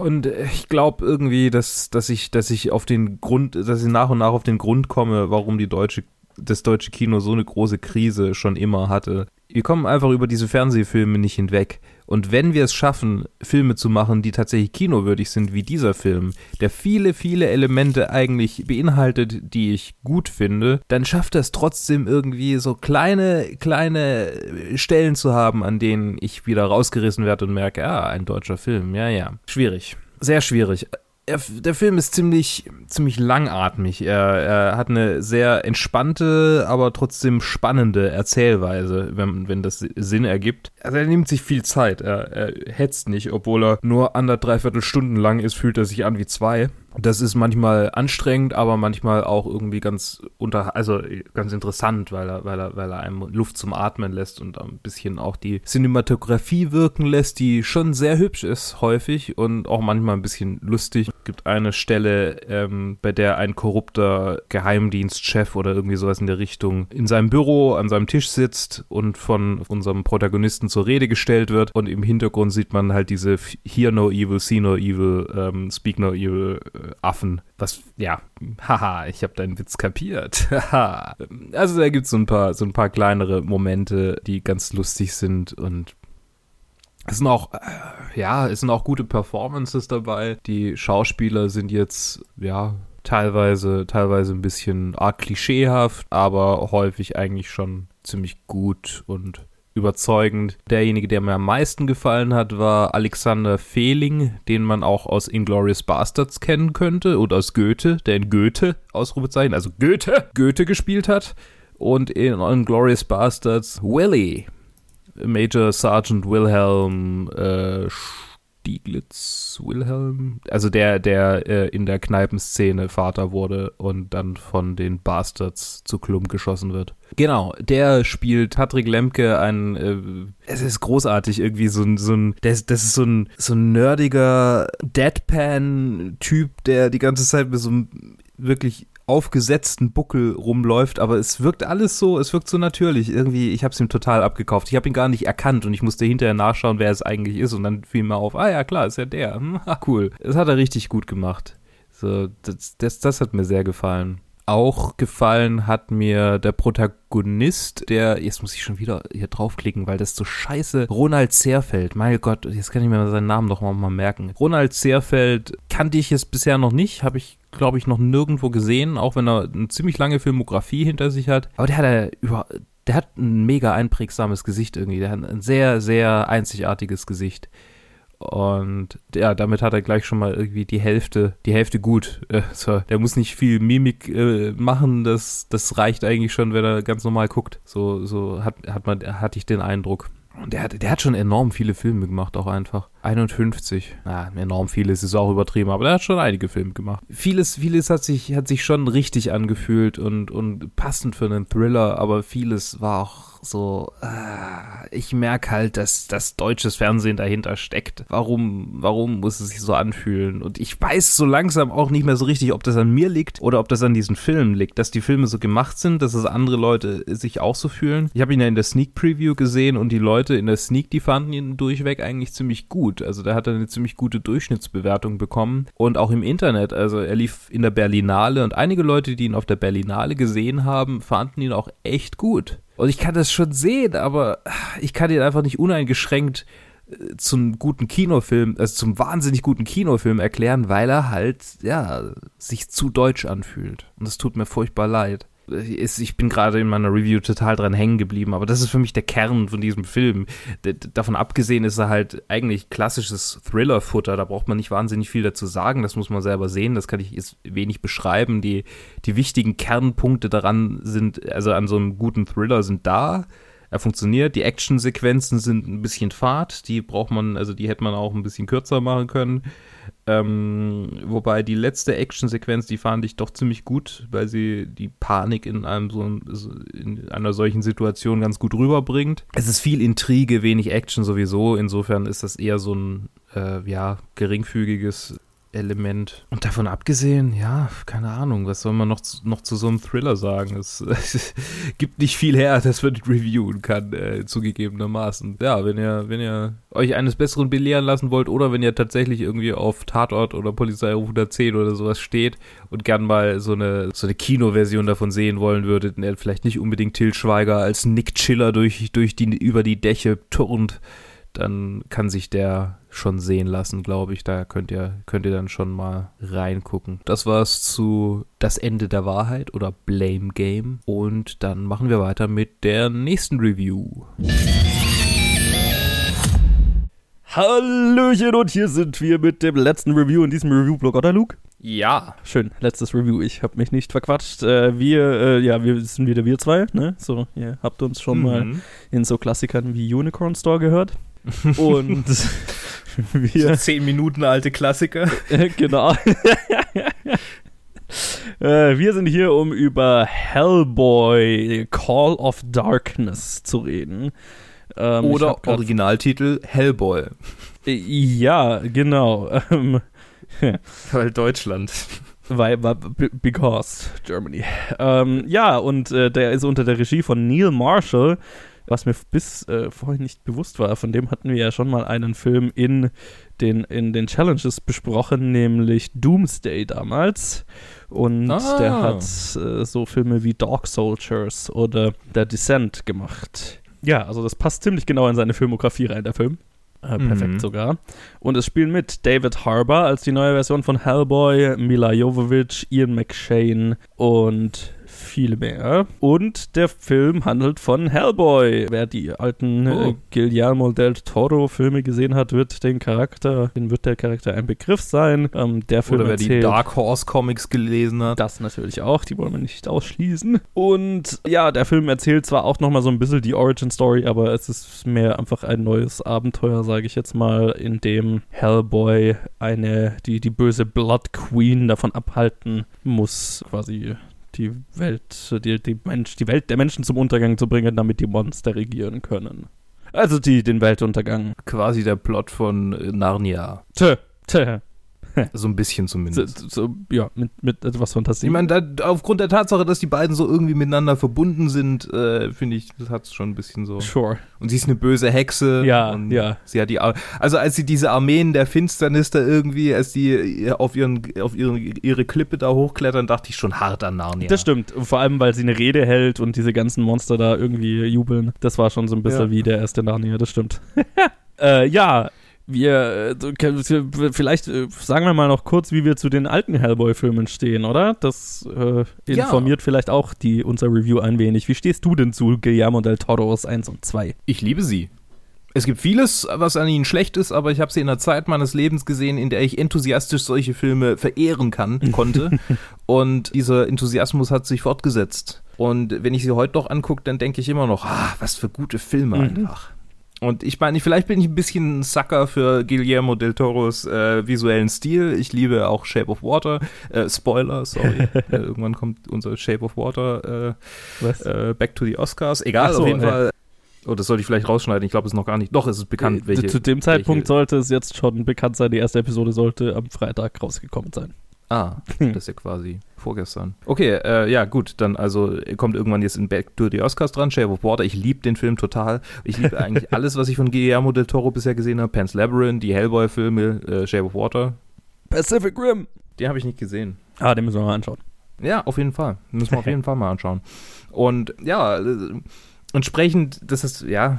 Und äh, ich glaube irgendwie, dass, dass ich, dass ich auf den Grund, dass ich nach und nach auf den Grund komme, warum die deutsche, das deutsche Kino so eine große Krise schon immer hatte. Wir kommen einfach über diese Fernsehfilme nicht hinweg. Und wenn wir es schaffen, Filme zu machen, die tatsächlich kinowürdig sind, wie dieser Film, der viele, viele Elemente eigentlich beinhaltet, die ich gut finde, dann schafft es trotzdem irgendwie so kleine, kleine Stellen zu haben, an denen ich wieder rausgerissen werde und merke, ah, ein deutscher Film, ja, ja. Schwierig. Sehr schwierig. Er, der Film ist ziemlich, ziemlich langatmig. Er, er hat eine sehr entspannte, aber trotzdem spannende Erzählweise, wenn, wenn das Sinn ergibt. Also er nimmt sich viel Zeit. Er, er hetzt nicht, obwohl er nur ander dreiviertel Stunden lang ist, fühlt er sich an wie zwei. Das ist manchmal anstrengend, aber manchmal auch irgendwie ganz unter, also ganz interessant, weil er, weil er, weil er einem Luft zum Atmen lässt und ein bisschen auch die Cinematografie wirken lässt, die schon sehr hübsch ist, häufig und auch manchmal ein bisschen lustig. Es gibt eine Stelle, ähm, bei der ein korrupter Geheimdienstchef oder irgendwie sowas in der Richtung in seinem Büro an seinem Tisch sitzt und von unserem Protagonisten zur Rede gestellt wird und im Hintergrund sieht man halt diese Hear no evil, see no evil, ähm, speak no evil äh, Affen. Was, ja, haha, ich habe deinen Witz kapiert. Also da gibt so paar, so ein paar kleinere Momente, die ganz lustig sind und es sind auch, äh, ja, es sind auch gute Performances dabei. Die Schauspieler sind jetzt, ja, teilweise, teilweise ein bisschen arg klischeehaft, aber häufig eigentlich schon ziemlich gut und überzeugend. Derjenige, der mir am meisten gefallen hat, war Alexander Fehling, den man auch aus Inglourious Bastards kennen könnte oder aus Goethe, der in Goethe, Ausrufezeichen, also Goethe, Goethe gespielt hat. Und in Inglourious Bastards Willy, Major Sergeant Wilhelm äh, Stieglitz Wilhelm, also der, der äh, in der Kneipenszene Vater wurde und dann von den Bastards zu Klump geschossen wird. Genau, der spielt Patrick Lemke, ein, äh, es ist großartig irgendwie so ein, so ein, das, das ist so ein, so ein nerdiger Deadpan-Typ, der die ganze Zeit mit so einem wirklich aufgesetzten Buckel rumläuft, aber es wirkt alles so, es wirkt so natürlich. Irgendwie, ich habe es ihm total abgekauft. Ich habe ihn gar nicht erkannt und ich musste hinterher nachschauen, wer es eigentlich ist und dann fiel mir auf, ah ja, klar, ist ja der. Hm, ah, cool. Das hat er richtig gut gemacht. So, das, das, das hat mir sehr gefallen. Auch gefallen hat mir der Protagonist, der, jetzt muss ich schon wieder hier draufklicken, weil das so scheiße, Ronald Zerfeld, mein Gott, jetzt kann ich mir seinen Namen doch mal merken. Ronald Zerfeld kannte ich jetzt bisher noch nicht, habe ich glaube ich, noch nirgendwo gesehen, auch wenn er eine ziemlich lange Filmografie hinter sich hat. Aber der hat ja über, der hat ein mega einprägsames Gesicht irgendwie. Der hat ein sehr, sehr einzigartiges Gesicht. Und ja, damit hat er gleich schon mal irgendwie die Hälfte, die Hälfte gut. Äh, so, der muss nicht viel Mimik äh, machen, das, das reicht eigentlich schon, wenn er ganz normal guckt. So, so hat, hat man, hatte ich den Eindruck. Und der hat, der hat schon enorm viele Filme gemacht, auch einfach. 51. Na, enorm vieles ist auch übertrieben, aber der hat schon einige Filme gemacht. Vieles, vieles hat sich, hat sich schon richtig angefühlt und, und passend für einen Thriller, aber vieles war auch so, äh, ich merke halt, dass das deutsches Fernsehen dahinter steckt. Warum, warum muss es sich so anfühlen? Und ich weiß so langsam auch nicht mehr so richtig, ob das an mir liegt oder ob das an diesen Filmen liegt, dass die Filme so gemacht sind, dass es andere Leute sich auch so fühlen. Ich habe ihn ja in der Sneak Preview gesehen und die Leute in der Sneak, die fanden ihn durchweg eigentlich ziemlich gut. Also da hat er eine ziemlich gute Durchschnittsbewertung bekommen und auch im Internet. Also er lief in der Berlinale und einige Leute, die ihn auf der Berlinale gesehen haben, fanden ihn auch echt gut. Und ich kann das schon sehen, aber ich kann ihn einfach nicht uneingeschränkt äh, zum guten Kinofilm, also zum wahnsinnig guten Kinofilm erklären, weil er halt, ja, sich zu deutsch anfühlt. Und das tut mir furchtbar leid ich bin gerade in meiner Review total dran hängen geblieben, aber das ist für mich der Kern von diesem Film. davon abgesehen ist er halt eigentlich klassisches Thriller-Futter, da braucht man nicht wahnsinnig viel dazu sagen, das muss man selber sehen, das kann ich jetzt wenig beschreiben. Die, die wichtigen Kernpunkte daran sind, also an so einem guten Thriller sind da. Er funktioniert, die Actionsequenzen sind ein bisschen fad, die braucht man, also die hätte man auch ein bisschen kürzer machen können. Ähm, wobei die letzte Actionsequenz, die fand ich doch ziemlich gut, weil sie die Panik in einem so in einer solchen Situation ganz gut rüberbringt. Es ist viel Intrige, wenig Action sowieso. Insofern ist das eher so ein äh, ja geringfügiges Element. Und davon abgesehen, ja, keine Ahnung, was soll man noch, noch zu so einem Thriller sagen? Es, es gibt nicht viel her, das man reviewen kann, äh, zugegebenermaßen. Ja, wenn ihr, wenn ihr euch eines Besseren belehren lassen wollt oder wenn ihr tatsächlich irgendwie auf Tatort oder Polizeiruf 110 oder sowas steht und gern mal so eine, so eine Kinoversion davon sehen wollen würdet, ihr vielleicht nicht unbedingt Till Schweiger als Nick Chiller durch, durch die, über die Dächer turnt, dann kann sich der schon sehen lassen, glaube ich. Da könnt ihr, könnt ihr dann schon mal reingucken. Das war's zu Das Ende der Wahrheit oder Blame Game. Und dann machen wir weiter mit der nächsten Review. Hallöchen und hier sind wir mit dem letzten Review in diesem Review-Blog, oder Luke? Ja. Schön, letztes Review. Ich habe mich nicht verquatscht. Äh, wir, äh, ja, wir sind wieder wir zwei, ne? So, ihr habt uns schon mhm. mal in so Klassikern wie Unicorn Store gehört. Und wir. So zehn Minuten alte Klassiker. genau. äh, wir sind hier, um über Hellboy Call of Darkness zu reden. Ähm, Oder Originaltitel Hellboy. Äh, ja, genau. Ähm, Weil Deutschland. Weil, because Germany. Ähm, ja, und äh, der ist unter der Regie von Neil Marshall was mir bis äh, vorhin nicht bewusst war. Von dem hatten wir ja schon mal einen Film in den, in den Challenges besprochen, nämlich Doomsday damals. Und ah. der hat äh, so Filme wie Dog Soldiers oder The Descent gemacht. Ja, also das passt ziemlich genau in seine Filmografie rein, der Film. Äh, perfekt mhm. sogar. Und es spielen mit David Harbour als die neue Version von Hellboy, Mila Jovovich, Ian McShane und viele mehr. Und der Film handelt von Hellboy. Wer die alten äh, oh. äh, Guillermo del Toro Filme gesehen hat, wird den Charakter, den wird der Charakter ein Begriff sein. Ähm, der Film Oder wer erzählt, die Dark Horse Comics gelesen hat. Das natürlich auch, die wollen wir nicht ausschließen. Und ja, der Film erzählt zwar auch nochmal so ein bisschen die Origin Story, aber es ist mehr einfach ein neues Abenteuer, sage ich jetzt mal, in dem Hellboy eine, die, die böse Blood Queen davon abhalten muss, quasi die Welt, die, die, Mensch, die Welt der Menschen zum Untergang zu bringen, damit die Monster regieren können. Also die, den Weltuntergang. Quasi der Plot von Narnia. Tö, tö. So ein bisschen So, zumindest. so, ja, mit, mit etwas Fantasie. Ich meine, da, aufgrund der Tatsache, dass die beiden so irgendwie miteinander verbunden sind, äh, finde ich, das hat schon ein bisschen so. sure. Und sie ist eine böse Hexe. Ja, und ja. Sie hat die, Ar- also als sie diese Armeen der Finsternis da irgendwie, als die auf ihren, auf ihren, ihre Klippe da hochklettern, dachte ich schon hart an Narnia. Das stimmt. Vor allem, weil sie eine Rede hält und diese ganzen Monster da irgendwie jubeln. Das war schon so ein bisschen Ja. wie der erste Narnia, das stimmt. äh, ja, wir, äh, ke- vielleicht äh, sagen wir mal noch kurz, wie wir zu den alten Hellboy-Filmen stehen, oder? Das äh, Ja. informiert vielleicht auch die, unser Review ein wenig. Wie stehst du denn zu Guillermo del Toros 1 und 2? Ich liebe sie. Es gibt vieles, was an ihnen schlecht ist, aber ich habe sie in einer Zeit meines Lebens gesehen, in der ich enthusiastisch solche Filme verehren kann, konnte. Und dieser Enthusiasmus hat sich fortgesetzt. Und wenn ich sie heute noch angucke, dann denke ich immer noch, ah, was für gute Filme Mhm. einfach. Und ich meine, vielleicht bin ich ein bisschen ein Sucker für Guillermo del Toros äh, visuellen Stil. Ich liebe auch Shape of Water. Äh, Spoiler, sorry. äh, irgendwann kommt unser Shape of Water äh, äh, Back to the Oscars. Egal, so, auf jeden. Fall. Oh, das sollte ich vielleicht rausschneiden. Ich glaube, es ist noch gar nicht. Doch, es ist bekannt, welche. Zu dem Zeitpunkt welche- sollte es jetzt schon bekannt sein. Die erste Episode sollte am Freitag rausgekommen sein. Ah, das ist ja quasi vorgestern. Okay, äh, ja, gut. Dann also kommt irgendwann jetzt in Back to the Oscars dran. Shape of Water. Ich liebe den Film total. Ich liebe eigentlich alles, was ich von Guillermo del Toro bisher gesehen habe. Pan's Labyrinth, die Hellboy-Filme, äh, Shape of Water. Pacific Rim. Den habe ich nicht gesehen. Ah, den müssen wir mal anschauen. Ja, auf jeden Fall. Müssen wir auf jeden Fall mal anschauen. Und ja, äh, entsprechend, das ist, ja,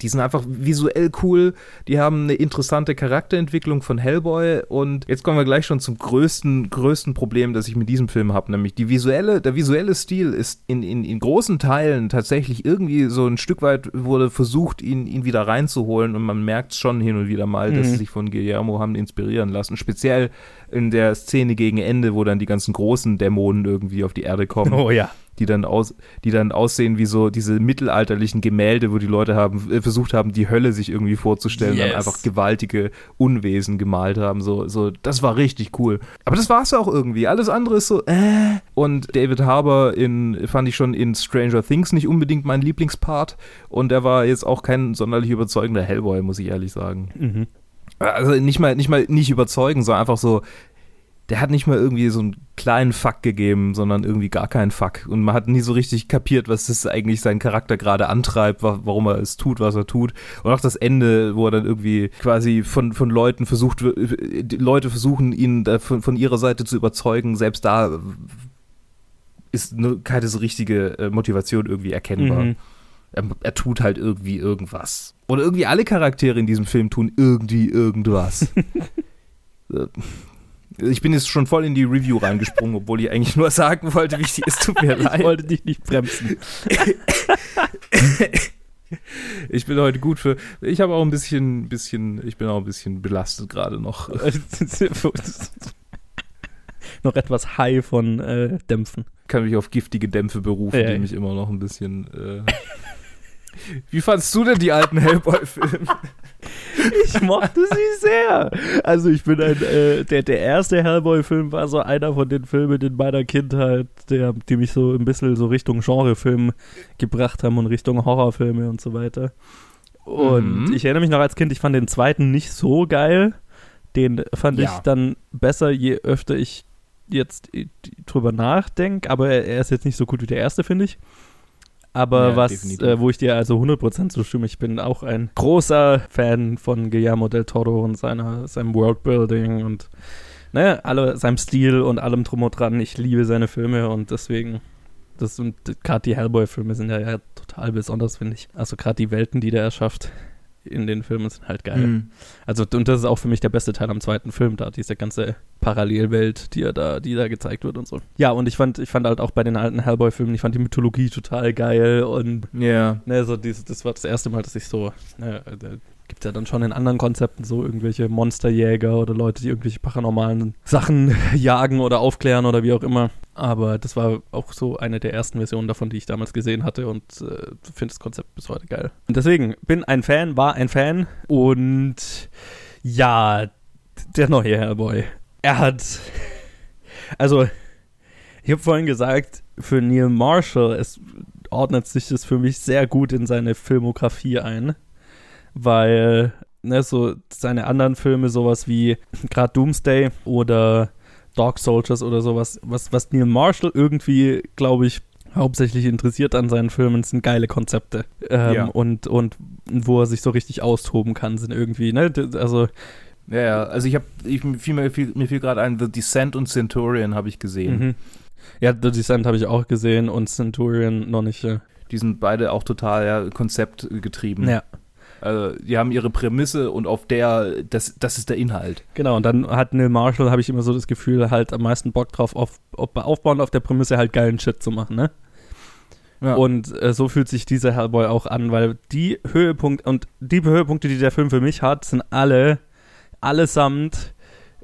die sind einfach visuell cool. Die haben eine interessante Charakterentwicklung von Hellboy. Und jetzt kommen wir gleich schon zum größten, größten Problem, das ich mit diesem Film habe. Nämlich die visuelle, der visuelle Stil ist in, in, in großen Teilen tatsächlich irgendwie so ein Stück weit wurde versucht, ihn, ihn wieder reinzuholen. Und man merkt schon hin und wieder mal, dass Mhm. sie sich von Guillermo haben inspirieren lassen. Speziell in der Szene gegen Ende, wo dann die ganzen großen Dämonen irgendwie auf die Erde kommen Oh ja. Die dann aus, die dann aussehen wie so diese mittelalterlichen Gemälde, wo die Leute haben äh, versucht haben, die Hölle sich irgendwie vorzustellen, Yes. dann einfach gewaltige Unwesen gemalt haben. So, so, das war richtig cool. Aber das war's auch irgendwie. Alles andere ist so, äh. Und David Harbour in, fand ich schon in Stranger Things nicht unbedingt mein Lieblingspart. Und er war jetzt auch kein sonderlich überzeugender Hellboy, muss ich ehrlich sagen. Mhm. Also nicht mal, nicht mal nicht überzeugen, sondern einfach so, der hat nicht mal irgendwie so einen kleinen Fuck gegeben, sondern irgendwie gar keinen Fuck. Und man hat nie so richtig kapiert, was das eigentlich seinen Charakter gerade antreibt, wa warum er es tut, was er tut. Und auch das Ende, wo er dann irgendwie quasi von, von Leuten versucht, Leute versuchen, ihn von, von ihrer Seite zu überzeugen, selbst da ist nur keine so richtige äh, Motivation irgendwie erkennbar. Mhm. Er, er tut halt irgendwie irgendwas. Oder irgendwie alle Charaktere in diesem Film tun irgendwie irgendwas. Ich bin jetzt schon voll in die Review reingesprungen, obwohl ich eigentlich nur sagen wollte, wie sie ist. Tut mir Ich leid. wollte dich nicht bremsen. Ich bin heute gut für. Ich habe auch ein bisschen, bisschen, ich bin auch ein bisschen belastet gerade noch. noch etwas high von äh, Dämpfen. Kann mich auf giftige Dämpfe berufen, Ja, die ja. mich immer noch ein bisschen. Äh wie fandst du denn die alten Hellboy-Filme? Ich mochte sie sehr. Also ich bin ein, äh, der, der erste Hellboy-Film war so einer von den Filmen in meiner Kindheit, der, die mich so ein bisschen so Richtung Genrefilm gebracht haben und Richtung Horrorfilme und so weiter. Und Mhm. ich erinnere mich noch als Kind, ich fand den zweiten nicht so geil. Den fand Ja. ich dann besser, je öfter ich jetzt äh, drüber nachdenke. Aber er, er ist jetzt nicht so gut wie der erste, finde ich. Aber Ja, was, äh, wo ich dir also 100% zustimme, ich bin auch ein großer Fan von Guillermo del Toro und seiner, seinem Worldbuilding und naja, alle, seinem Stil und allem drum und dran. Ich liebe seine Filme und deswegen, das und gerade die Hellboy-Filme sind ja, ja total besonders, finde ich. Also gerade die Welten, die der erschafft in den Filmen sind halt geil. Mhm. Also, und das ist auch für mich der beste Teil am zweiten Film, da diese ganze Parallelwelt, die da, die da gezeigt wird und so. Ja, und ich fand, ich fand halt auch bei den alten Hellboy-Filmen, ich fand die Mythologie total geil und Ja. ne, so dieses, das war das erste Mal, dass ich so, ne, da gibt ja dann schon in anderen Konzepten so irgendwelche Monsterjäger oder Leute, die irgendwelche paranormalen Sachen jagen oder aufklären oder wie auch immer. Aber das war auch so eine der ersten Versionen davon, die ich damals gesehen hatte und äh, finde das Konzept bis heute geil. Und deswegen bin ein Fan, war ein Fan und ja, der neue Hellboy. Er hat, also ich habe vorhin gesagt, für Neil Marshall, es ordnet sich das für mich sehr gut in seine Filmografie ein, weil ne, so seine anderen Filme, sowas wie gerade Doomsday oder Dog Soldiers oder sowas, was, was Neil Marshall irgendwie, glaube ich, hauptsächlich interessiert an seinen Filmen, sind geile Konzepte. Ähm, Ja. und, und wo er sich so richtig austoben kann, sind irgendwie, ne, also Ja, ja, also ich habe, ich, mir fiel, mir fiel, mir fiel gerade ein, The Descent und Centurion habe ich gesehen. Mhm. Ja, The Descent habe ich auch gesehen und Centurion noch nicht. Ja. Die sind beide auch total ja, konzeptgetrieben. ja. Also, die haben ihre Prämisse und auf der, das, das ist der Inhalt. Genau, und dann hat Neil Marshall, habe ich immer so das Gefühl, halt am meisten Bock drauf, auf, auf, aufbauend auf der Prämisse halt geilen Shit zu machen, ne? Ja. Und äh, so fühlt sich dieser Hellboy auch an, weil die Höhepunkte und die Höhepunkte, die der Film für mich hat, sind alle, allesamt,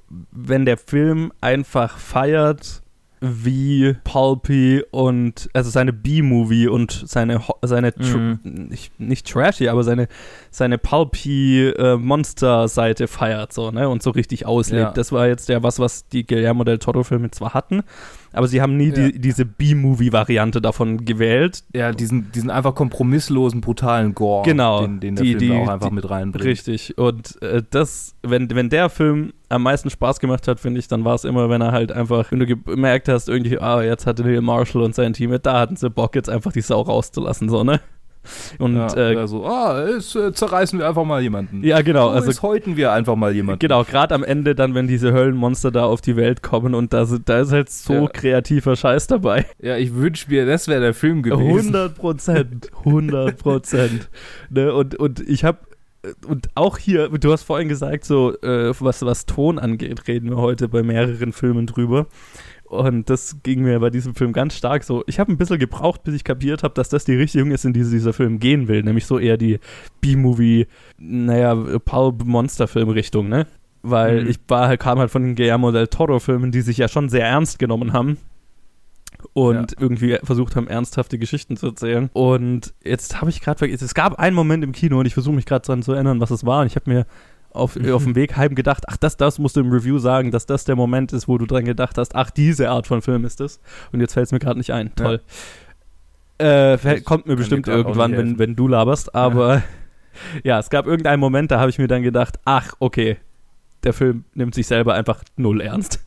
wenn der Film einfach feiert, wie pulpy und also seine B-Movie und seine seine tr- nicht, nicht trashy, aber seine seine pulpy äh, Monster-Seite feiert so ne und so richtig auslebt. Ja. Das war jetzt ja was, was die Guillermo del Toro-Filme zwar hatten, aber sie haben nie Ja. die, diese B-Movie-Variante davon gewählt, Ja, diesen, diesen einfach kompromisslosen, brutalen Gore, Genau, den, den der die- Film die- auch einfach die- mit reinbringt. Richtig. Und äh, das, wenn, wenn der Film am meisten Spaß gemacht hat, finde ich, dann war es immer, wenn er halt einfach, wenn du gemerkt hast, irgendwie, ah, jetzt hatte Neil Marshall und sein Team, da hatten sie Bock, jetzt einfach die Sau rauszulassen, so, ne? Und ja, äh, so, ah, jetzt äh, zerreißen wir einfach mal jemanden. ja, genau, oh, also häuten wir einfach mal jemanden. Genau, gerade am Ende dann, wenn diese Höllenmonster da auf die Welt kommen und da, da ist halt so Ja. kreativer Scheiß dabei. Ja, ich wünsche mir, das wäre der Film gewesen. 100 Prozent, 100 Prozent. ne, und, und ich habe und auch hier, du hast vorhin gesagt, so äh, was, was Ton angeht, reden wir heute bei mehreren Filmen drüber. Und das ging mir bei diesem Film ganz stark so. Ich habe ein bisschen gebraucht, bis ich kapiert habe, dass das die Richtung ist, in die dieser Film gehen will. Nämlich so eher die B-Movie, naja, Pulp-Monster-Film-Richtung, ne? Weil Mhm. ich war, halt- kam halt von den Guillermo del Toro-Filmen, die sich ja schon sehr ernst genommen haben und irgendwie versucht haben, ernsthafte Geschichten zu erzählen. Und jetzt habe ich gerade vergessen, es gab einen Moment im Kino und ich versuche mich gerade daran zu erinnern, was es war. Und ich habe mir auf, auf dem Weg heim gedacht, ach, das, das musst du im Review sagen, dass das der Moment ist, wo du dran gedacht hast, ach, diese Art von Film ist es. Und jetzt fällt es mir gerade nicht ein. Ja. Toll. Äh, fäll- Das kommt mir bestimmt mir irgendwann, wenn, wenn du laberst, aber ja. es gab irgendeinen Moment, da habe ich mir dann gedacht, ach, okay, der Film nimmt sich selber einfach null ernst.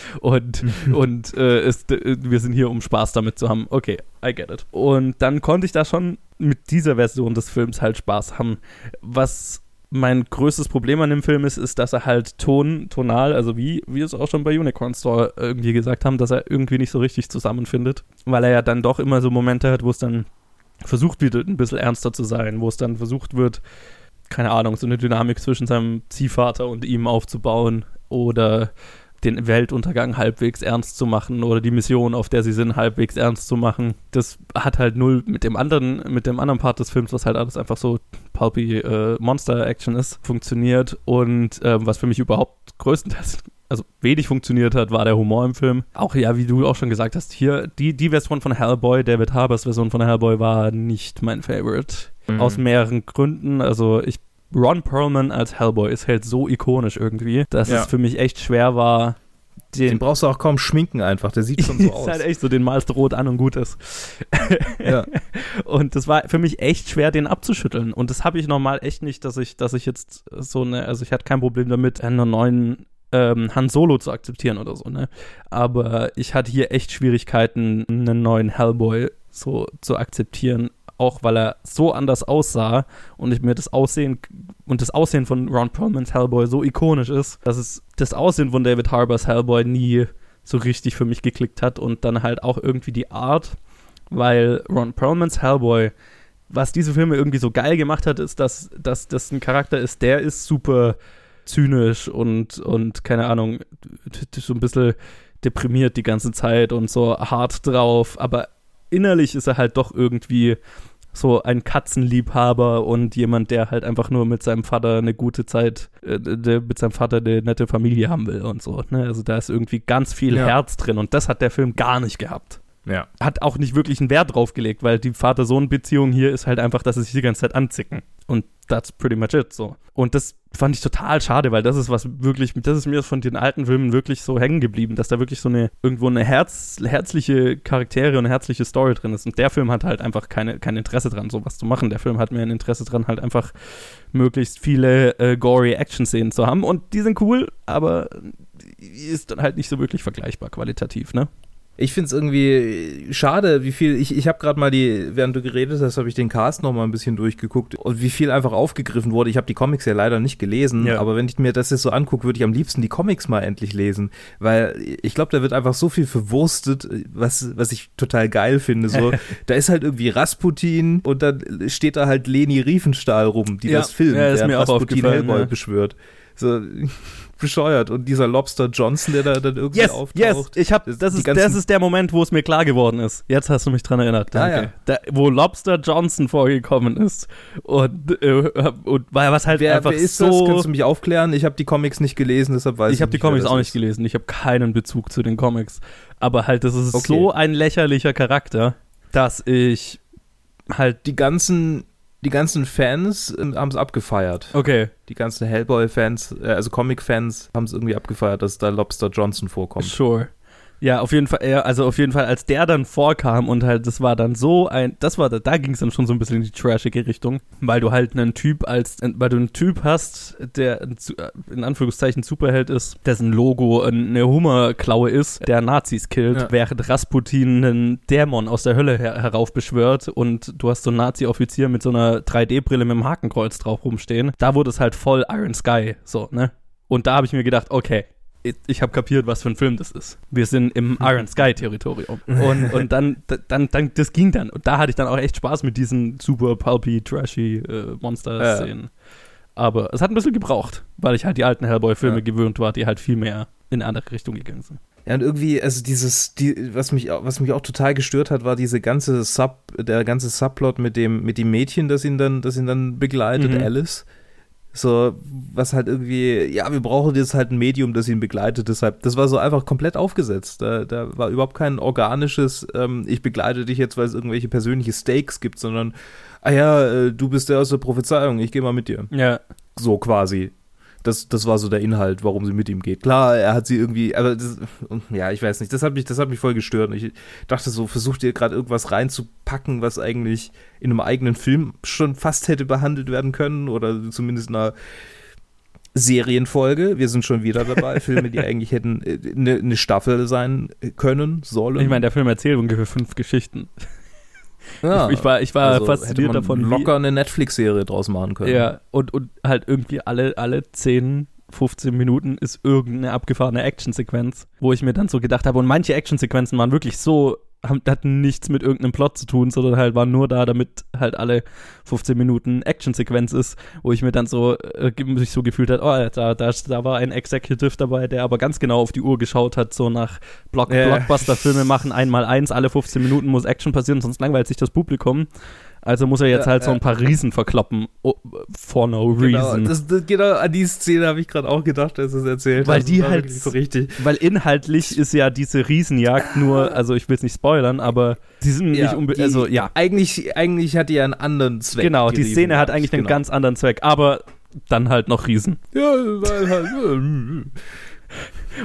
Und, und äh, ist, wir sind hier, um Spaß damit zu haben. Okay, I get it. Und dann konnte ich da schon mit dieser Version des Films halt Spaß haben. Was mein größtes Problem an dem Film ist, ist, dass er halt ton, tonal, also wie wir es auch schon bei Unicorn Store irgendwie gesagt haben, dass er irgendwie nicht so richtig zusammenfindet. Weil er ja dann doch immer so Momente hat, wo es dann versucht wird, ein bisschen ernster zu sein, wo es dann versucht wird, keine Ahnung, so eine Dynamik zwischen seinem Ziehvater und ihm aufzubauen oder den Weltuntergang halbwegs ernst zu machen oder die Mission, auf der sie sind, halbwegs ernst zu machen. Das hat halt null mit dem anderen, mit dem anderen Part des Films, was halt alles einfach so pulpy äh, Monster-Action ist, funktioniert und ähm, was für mich überhaupt größtenteils also wenig funktioniert hat, war der Humor im Film. Auch ja, wie du auch schon gesagt hast, hier die, die Version von Hellboy, David Harbers Version von Hellboy war nicht mein Favorite. Mhm. Aus mehreren Gründen. Also ich Ron Perlman als Hellboy ist halt so ikonisch irgendwie, dass Ja. es für mich echt schwer war, Den den, brauchst du auch kaum schminken einfach, der sieht schon so ist aus. halt echt so, den malst du rot an und gut ist. ja. Und das war für mich echt schwer, den abzuschütteln. Und das habe ich normal echt nicht, dass ich, dass ich jetzt so eine, also ich hatte kein Problem damit, einen neuen ähm, Han Solo zu akzeptieren oder so, ne? Aber ich hatte hier echt Schwierigkeiten, einen neuen Hellboy so zu akzeptieren, auch weil er so anders aussah und ich mir das Aussehen und das Aussehen von Ron Perlmans Hellboy so ikonisch ist, dass es das Aussehen von David Harbors Hellboy nie so richtig für mich geklickt hat und dann halt auch irgendwie die Art, weil Ron Perlmans Hellboy, was diese Filme irgendwie so geil gemacht hat, ist, dass, dass das ein Charakter ist, der ist super zynisch und, und keine Ahnung, so ein bisschen deprimiert die ganze Zeit und so hart drauf, aber innerlich ist er halt doch irgendwie so ein Katzenliebhaber und jemand, der halt einfach nur mit seinem Vater eine gute Zeit, äh, der mit seinem Vater eine nette Familie haben will und so. Ne? Also da ist irgendwie ganz viel Ja. Herz drin und das hat der Film gar nicht gehabt. Ja. hat auch nicht wirklich einen Wert drauf gelegt, weil die Vater-Sohn-Beziehung hier ist halt einfach, dass sie sich die ganze Zeit anzicken. Und that's pretty much it, so. Und das fand ich total schade, weil das ist was wirklich, das ist mir von den alten Filmen wirklich so hängen geblieben, dass da wirklich so eine, irgendwo eine Herz, herzliche Charaktere und eine herzliche Story drin ist. Und der Film hat halt einfach keine, kein Interesse dran, sowas zu machen. Der Film hat mehr ein Interesse dran, halt einfach möglichst viele äh, gory Action-Szenen zu haben. Und die sind cool, aber ist dann halt nicht so wirklich vergleichbar qualitativ, ne? Ich finde es irgendwie schade, wie viel, ich, ich habe gerade mal die, während du geredet hast, habe ich den Cast noch mal ein bisschen durchgeguckt und wie viel einfach aufgegriffen wurde. Ich habe die Comics ja leider nicht gelesen, Ja. aber wenn ich mir das jetzt so angucke, würde ich am liebsten die Comics mal endlich lesen, weil ich glaube, da wird einfach so viel verwurstet, was, was ich total geil finde. So, da ist halt irgendwie Rasputin und dann steht da halt Leni Riefenstahl rum, die Ja. das filmt, Ja, während mir Rasputin Hellboy beschwört. So, bescheuert. Und dieser Lobster Johnson, der da dann irgendwie Yes, auftaucht. yes, ich hab, Das- ist, das ist der Moment, wo es mir klar geworden ist. Jetzt hast du mich dran erinnert. Ah, Danke. ja. Da, wo Lobster Johnson vorgekommen ist. Und, äh, und weil was halt Wer, einfach wer ist so. das? Kannst du mich aufklären? Ich habe die Comics nicht gelesen, deshalb weiß ich ich habe die nicht, Comics auch nicht gelesen. Ich habe keinen Bezug zu den Comics. Aber halt, das ist Okay. so ein lächerlicher Charakter, dass ich halt. Die ganzen, die ganzen Fans ähm, haben es abgefeiert. Okay, Die ganzen Hellboy-Fans, äh, also Comic-Fans, haben es irgendwie abgefeiert, dass da Lobster Johnson vorkommt. sure. Ja, auf jeden Fall, ja, also auf jeden Fall, als der dann vorkam und halt, das war dann so ein, das war, da ging es dann schon so ein bisschen in die trashige Richtung, weil du halt einen Typ als, weil du einen Typ hast, der äh, in Anführungszeichen Superheld ist, dessen Logo eine Hummerklaue ist, der Nazis killt, Ja. während Rasputin einen Dämon aus der Hölle her heraufbeschwört und du hast so einen Nazi-Offizier mit so einer 3D-Brille mit einem Hakenkreuz drauf rumstehen. Da wurde es halt voll Iron Sky, so, ne? Und da habe ich mir gedacht, okay, ich, habe kapiert, was für ein Film das ist. Wir sind im Iron Sky Territorium. Und, und dann, dann, dann, das ging dann. Und da hatte ich dann auch echt Spaß mit diesen super pulpy, trashy äh, Monster-Szenen. Aber es hat ein bisschen gebraucht, weil ich halt die alten Hellboy-Filme Ja. gewöhnt war, die halt viel mehr in eine andere Richtung gegangen sind. Ja, und irgendwie, also dieses, die, was mich, auch- was mich auch total gestört hat, war diese ganze Sub, der ganze Subplot mit dem, mit dem Mädchen, das ihn dann, das ihn dann begleitet, Mhm. Alice. So, was halt irgendwie, ja, wir brauchen jetzt halt ein Medium, das ihn begleitet, deshalb, das war so einfach komplett aufgesetzt. Da, da war überhaupt kein organisches, ähm, ich begleite dich jetzt, weil es irgendwelche persönliche Stakes gibt, sondern, ah ja, äh, du bist der aus der Prophezeiung, ich gehe mal mit dir. Ja. So quasi. Das, das war so der Inhalt, warum sie mit ihm geht. Klar, er hat sie irgendwie, aber das, ja, ich weiß nicht, das hat mich, das hat mich voll gestört. Und Ich dachte so, versucht ihr gerade irgendwas reinzupacken, was eigentlich in einem eigenen Film schon fast hätte behandelt werden können oder zumindest in einer Serienfolge. Wir sind schon wieder dabei, Filme, die eigentlich hätten eine ne Staffel sein können, sollen. Ich meine, der Film erzählt ungefähr fünf Geschichten. Ja, ich war, ich war also hätte fasziniert davon, locker eine Netflix-Serie draus machen können. Ja, und, und halt irgendwie alle, alle 10, 15 Minuten ist irgendeine abgefahrene Actionsequenz, wo ich mir dann so gedacht habe, und manche Actionsequenzen waren wirklich so, haben, hatten nichts mit irgendeinem Plot zu tun, sondern halt waren nur da, damit halt alle 15 Minuten Actionsequenz ist, wo ich mir dann so, äh, sich so gefühlt hat, oh, da, da, da war ein Executive dabei, der aber ganz genau auf die Uhr geschaut hat, so nach Block, Ja. Blockbuster-Filme machen, einmal eins, alle 15 Minuten muss Action passieren, sonst langweilt sich das Publikum. Also muss er jetzt Ja, halt so ja. ein paar Riesen verkloppen. Oh, for no Genau, reason. das, das, genau an die Szene habe ich gerade auch gedacht, als es erzählt Weil die halt so richtig. Weil inhaltlich ist ja diese Riesenjagd nur, also ich will es nicht spoilern, aber die sind nicht unbedingt, die- also ja, Eigentlich, eigentlich hat die ja einen anderen Zweck. genau, die Riesenjagd, Szene hat eigentlich einen genau. ganz anderen Zweck, aber dann halt noch Riesen. Ja, weil halt.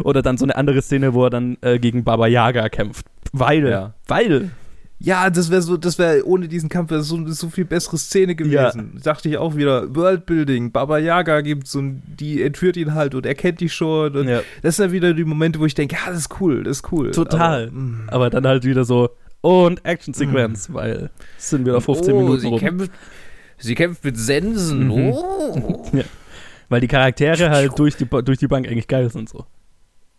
Oder dann so eine andere Szene, wo er dann äh, gegen Baba Yaga kämpft. Weil, Ja. weil, Ja, das wäre so, das wäre ohne diesen Kampf wäre so, so viel bessere Szene gewesen. Dachte ich auch wieder. Worldbuilding, Baba Yaga gibt's und die entführt ihn halt und er kennt die schon. Und Ja. Das sind ja wieder die Momente, wo ich denke, ja, das ist cool, das ist cool. total. Aber, mm. Aber, dann halt wieder so, und Actionsequenz, weil es sind wieder 15 oh, Minuten sie rum. kämpft, sie kämpft mit Sensen. Mhm. Oh. Weil die Charaktere halt durch die, durch die Bank eigentlich geil sind so.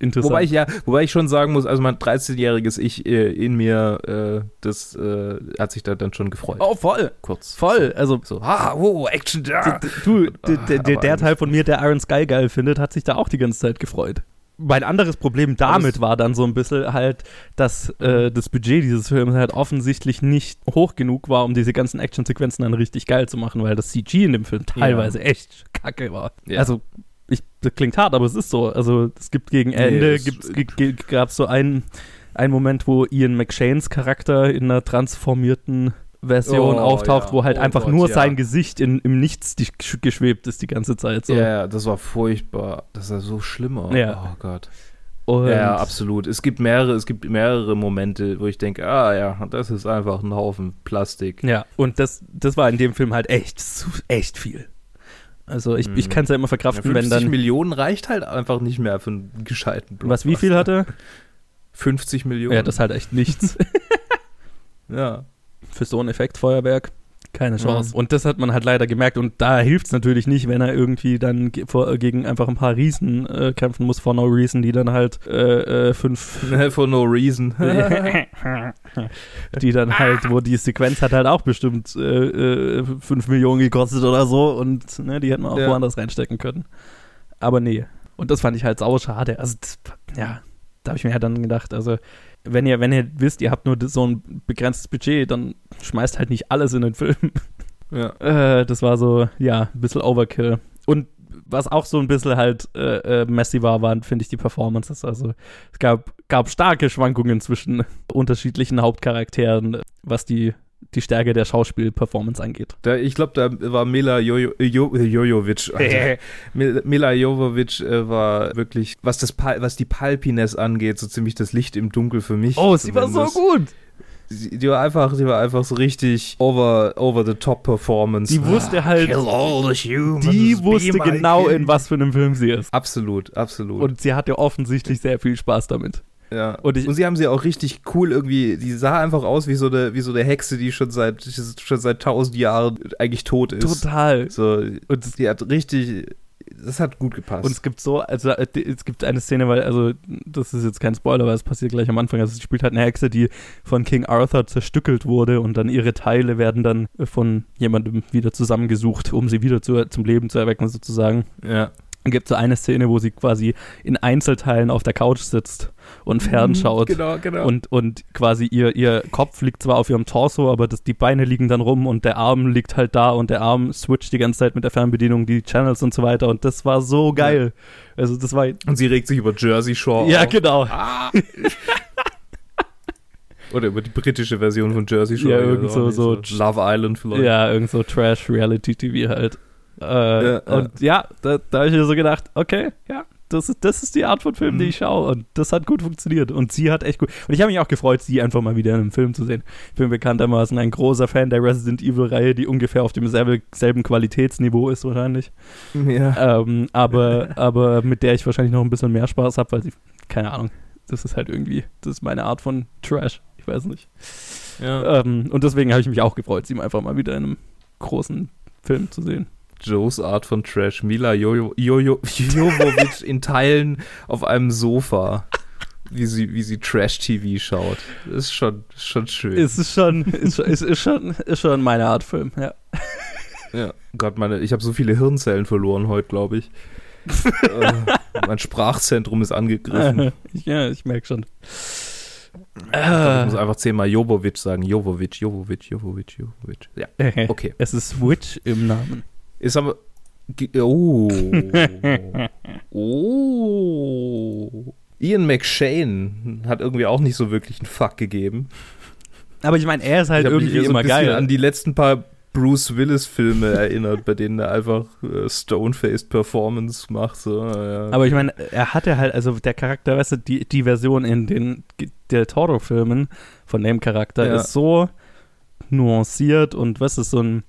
Interessant. Wobei ich ja, wobei ich schon sagen muss, also mein 13-jähriges Ich äh, in mir, äh, das äh, hat sich da dann schon gefreut. oh, voll, kurz. voll. Also So, ah, oh, Action da. Du, d- d- der, aber der Teil von mir, der Iron Sky geil findet, hat sich da auch die ganze Zeit gefreut. Mein anderes Problem damit war dann so ein bisschen halt, dass äh, das Budget dieses Films halt offensichtlich nicht hoch genug war, um diese ganzen Actionsequenzen dann richtig geil zu machen, weil das CG in dem Film teilweise echt kacke war. Ja. Also, ich, das klingt hart, aber es ist so. Also, es gibt gegen Ende, es- gibt's, g- g- gab's so einen, ein Moment, wo Ian McShanes Charakter in einer transformierten Version Oh, auftaucht, ja. wo halt Oh einfach Gott, nur ja. sein Gesicht in, im Nichts die- geschwebt ist die ganze Zeit. So. Ja, das war furchtbar. Das war so schlimm. aus. Ja. Oh Gott. Und Ja, absolut. Es gibt mehrere, es gibt mehrere Momente, wo ich denke, ah ja, das ist einfach ein Haufen Plastik. Ja, und das, das war in dem Film halt echt, echt viel. Also ich, ich Mhm. kann es ja immer Ja, verkraften, 50 wenn dann. Millionen reicht halt einfach nicht mehr für einen gescheiten Was, wie viel Blockbuster. hatte? 50 Millionen. Ja, das ist halt echt nichts. ja. Für so ein Effektfeuerwerk. Keine Chance. Und das hat man halt leider gemerkt. Und da hilft es natürlich nicht, wenn er irgendwie dann ge vor, gegen einfach ein paar Riesen äh, kämpfen muss, for no reason, die dann halt äh, äh, fünf For no reason. die dann halt, wo die Sequenz hat halt auch bestimmt äh, äh, 5 Millionen gekostet oder so und ne, die hätten wir auch Ja. woanders reinstecken können. Aber nee. Und das fand ich halt sau schade. Also, das, ja, da habe ich mir ja dann gedacht, also, wenn ihr, wenn ihr wisst, ihr habt nur so ein begrenztes Budget, dann schmeißt halt nicht alles in den Film. ja. Äh, das war so, ja, ein bisschen Overkill. Und was auch so ein bisschen halt äh, äh, messy war, waren, finde ich, die Performances. Also es gab, gab starke Schwankungen zwischen unterschiedlichen Hauptcharakteren, was die, die Stärke der Schauspiel-Performance angeht. Da, ich glaube, da war Mila Jojo, Jo- Jojovic. Alter. Mil- Mila Jovovic äh, war wirklich, was, das, was die Palpiness angeht, so ziemlich das Licht im Dunkel für mich. Oh, zumindest. gut. Sie, die war einfach, die war einfach so richtig over, over the top Performance. Die wusste halt, all the humans. die wusste genau, in was für einem Film sie ist. Absolut, absolut. Und sie hatte offensichtlich sehr viel Spaß damit. Ja. und und, ich- sie haben sie auch richtig cool irgendwie, die sah einfach aus wie so eine, wie so eine Hexe, die schon seit, schon seit tausend Jahren eigentlich tot ist. Total. So, Und die hat richtig, das hat gut gepasst. Und es gibt so, also es gibt eine Szene, weil, also das ist jetzt kein Spoiler, weil es passiert gleich am Anfang. Also sie spielt halt eine Hexe, die von King Arthur zerstückelt wurde und dann ihre Teile werden dann von jemandem wieder zusammengesucht, um sie wieder zu, zum Leben zu erwecken sozusagen. ja. Dann gibt es so eine Szene, wo sie quasi in Einzelteilen auf der Couch sitzt und fernschaut. Genau, genau. Und, und quasi ihr, ihr Kopf liegt zwar auf ihrem Torso, aber das, die Beine liegen dann rum und der Arm liegt halt da und der Arm switcht die ganze Zeit mit der Fernbedienung die Channels und so weiter und das war so geil. Also das war Und sie regt sich über Jersey Shore ja auf. genau. Oder über die britische Version von Jersey Shore. Ja, irgend so- so- Love Island vielleicht. Ja, irgend so Trash Reality TV halt. Äh, Ja, ja. Und ja, da, da habe ich mir so gedacht, okay, ja, das ist, das ist die Art von Film, die Mhm. ich schaue und das hat gut funktioniert und sie hat echt gut. Und ich habe mich auch gefreut, sie einfach mal wieder in einem Film zu sehen. Ich bin bekanntermaßen ein großer Fan der Resident Evil Reihe, die ungefähr auf demselben selben Qualitätsniveau ist wahrscheinlich. ja. Ähm, aber, aber mit der ich wahrscheinlich noch ein bisschen mehr Spaß habe, weil sie, keine Ahnung, das ist halt irgendwie, das ist meine Art von Trash. Ich weiß nicht. ja. Ähm, und deswegen habe ich mich auch gefreut, sie einfach mal wieder in einem großen Film zu sehen. Joes Art von Trash. Mila Jojo, Jojo, Jovovic in Teilen auf einem Sofa. Wie sie, wie sie Trash-TV schaut. Das ist schon, schon schön. Es ist schon, ist, schon- ist, ist schon, ist schon meine Art Film, ja. ja. Gott, meine, ich habe so viele Hirnzellen verloren heute, glaube ich. äh, mein Sprachzentrum ist angegriffen. ja, ich merke schon. Ich, glaub, ich muss einfach zehnmal Jovovic sagen. Jovovic, Jovovic, Jovovic, Jovovic. Ja, okay. Es ist Switch im Namen. Ist aber. Oh. oh. Ian McShane hat irgendwie auch nicht so wirklich einen Fuck gegeben. Aber ich meine, er ist halt ich hab mich irgendwie so immer ein bisschen geil. an die letzten paar Bruce Willis-Filme erinnert, bei denen er einfach äh, Stone-Faced Performance macht. So, ja. Aber ich meine, er hatte halt, also der Charakter, weißt du, die, die Version in den Del Toro-Filmen von dem Charakter Ja. ist so nuanciert und was ist so ein,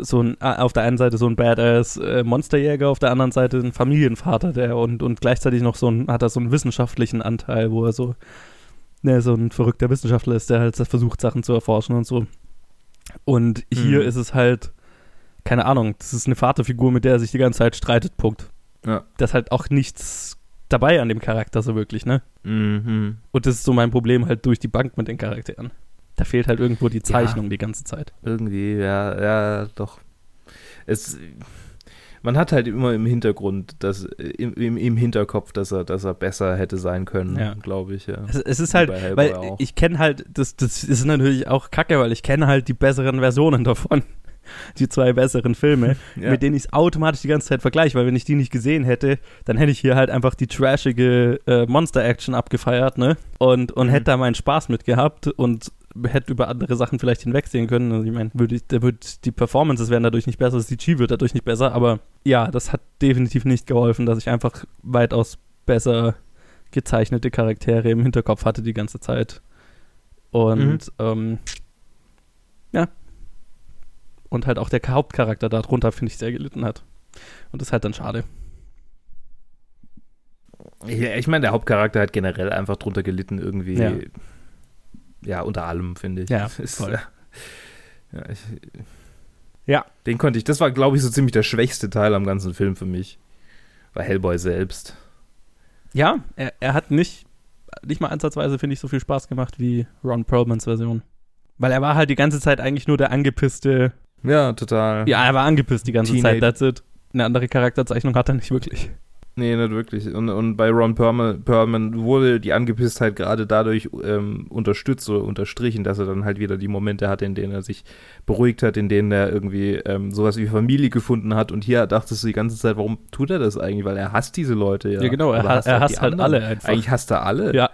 so ein, ah, auf der einen Seite so ein Badass äh, Monsterjäger, auf der anderen Seite ein Familienvater, der und, und gleichzeitig noch so ein, hat er so einen wissenschaftlichen Anteil, wo er so, ne, so ein verrückter Wissenschaftler ist, der halt versucht, Sachen zu erforschen und so. Und hier Mhm. ist es halt, keine Ahnung, das ist eine Vaterfigur, mit der er sich die ganze Zeit streitet, Punkt ja. da ist halt auch nichts dabei an dem Charakter so wirklich, ne? Mhm. Und das ist so mein Problem halt durch die Bank mit den Charakteren. Da fehlt halt irgendwo die Zeichnung die ganze Zeit. Irgendwie, ja, ja, doch. Es, man hat halt immer im Hintergrund, dass, im, im, im Hinterkopf, dass er, dass er besser hätte sein können, Ja. glaube ich, ja. Es, es ist halt, weil auch. ich kenne halt, das, das ist natürlich auch kacke, weil ich kenne halt die besseren Versionen davon. die zwei besseren Filme, Ja. mit denen ich es automatisch die ganze Zeit vergleiche, weil wenn ich die nicht gesehen hätte, dann hätte ich hier halt einfach die trashige äh, Monster-Action abgefeiert, ne? Und, und Mhm. hätte da meinen Spaß mit gehabt und hätte über andere Sachen vielleicht hinwegsehen können. Also ich meine, würde ich, wird die Performances wären dadurch nicht besser, das CG wird dadurch nicht besser, aber ja, das hat definitiv nicht geholfen, dass ich einfach weitaus besser gezeichnete Charaktere im Hinterkopf hatte die ganze Zeit. Und ähm, ja. Und halt auch der Hauptcharakter darunter, finde ich, sehr gelitten hat. Und das ist halt dann schade. Ja, ich meine, der Hauptcharakter hat generell einfach drunter gelitten, irgendwie. Ja. Ja, unter allem, finde ich. Ja, Ist, voll. Ja, ich, Ja. Den konnte ich, das war, glaube ich, so ziemlich der schwächste Teil am ganzen Film für mich. War Hellboy selbst. Ja, er, er hat nicht, nicht mal ansatzweise, finde ich, so viel Spaß gemacht wie Ron Perlmans Version. Weil er war halt die ganze Zeit eigentlich nur der angepisste. Ja, total. Ja, er war angepisst die ganze Teenage- Zeit, that's it. Eine andere Charakterzeichnung hat er nicht wirklich. Nee, nicht wirklich. Und, und bei Ron Perlman, Perlman wurde die Angepisstheit gerade dadurch ähm, unterstützt oder unterstrichen, dass er dann halt wieder die Momente hatte, in denen er sich beruhigt hat, in denen er irgendwie ähm, sowas wie Familie gefunden hat. Und hier dachtest du die ganze Zeit, warum tut er das eigentlich? Weil er hasst diese Leute, ja. Ja, genau, er Aber ha- er auch hasst halt alle einfach. Eigentlich hasst er alle. Ja,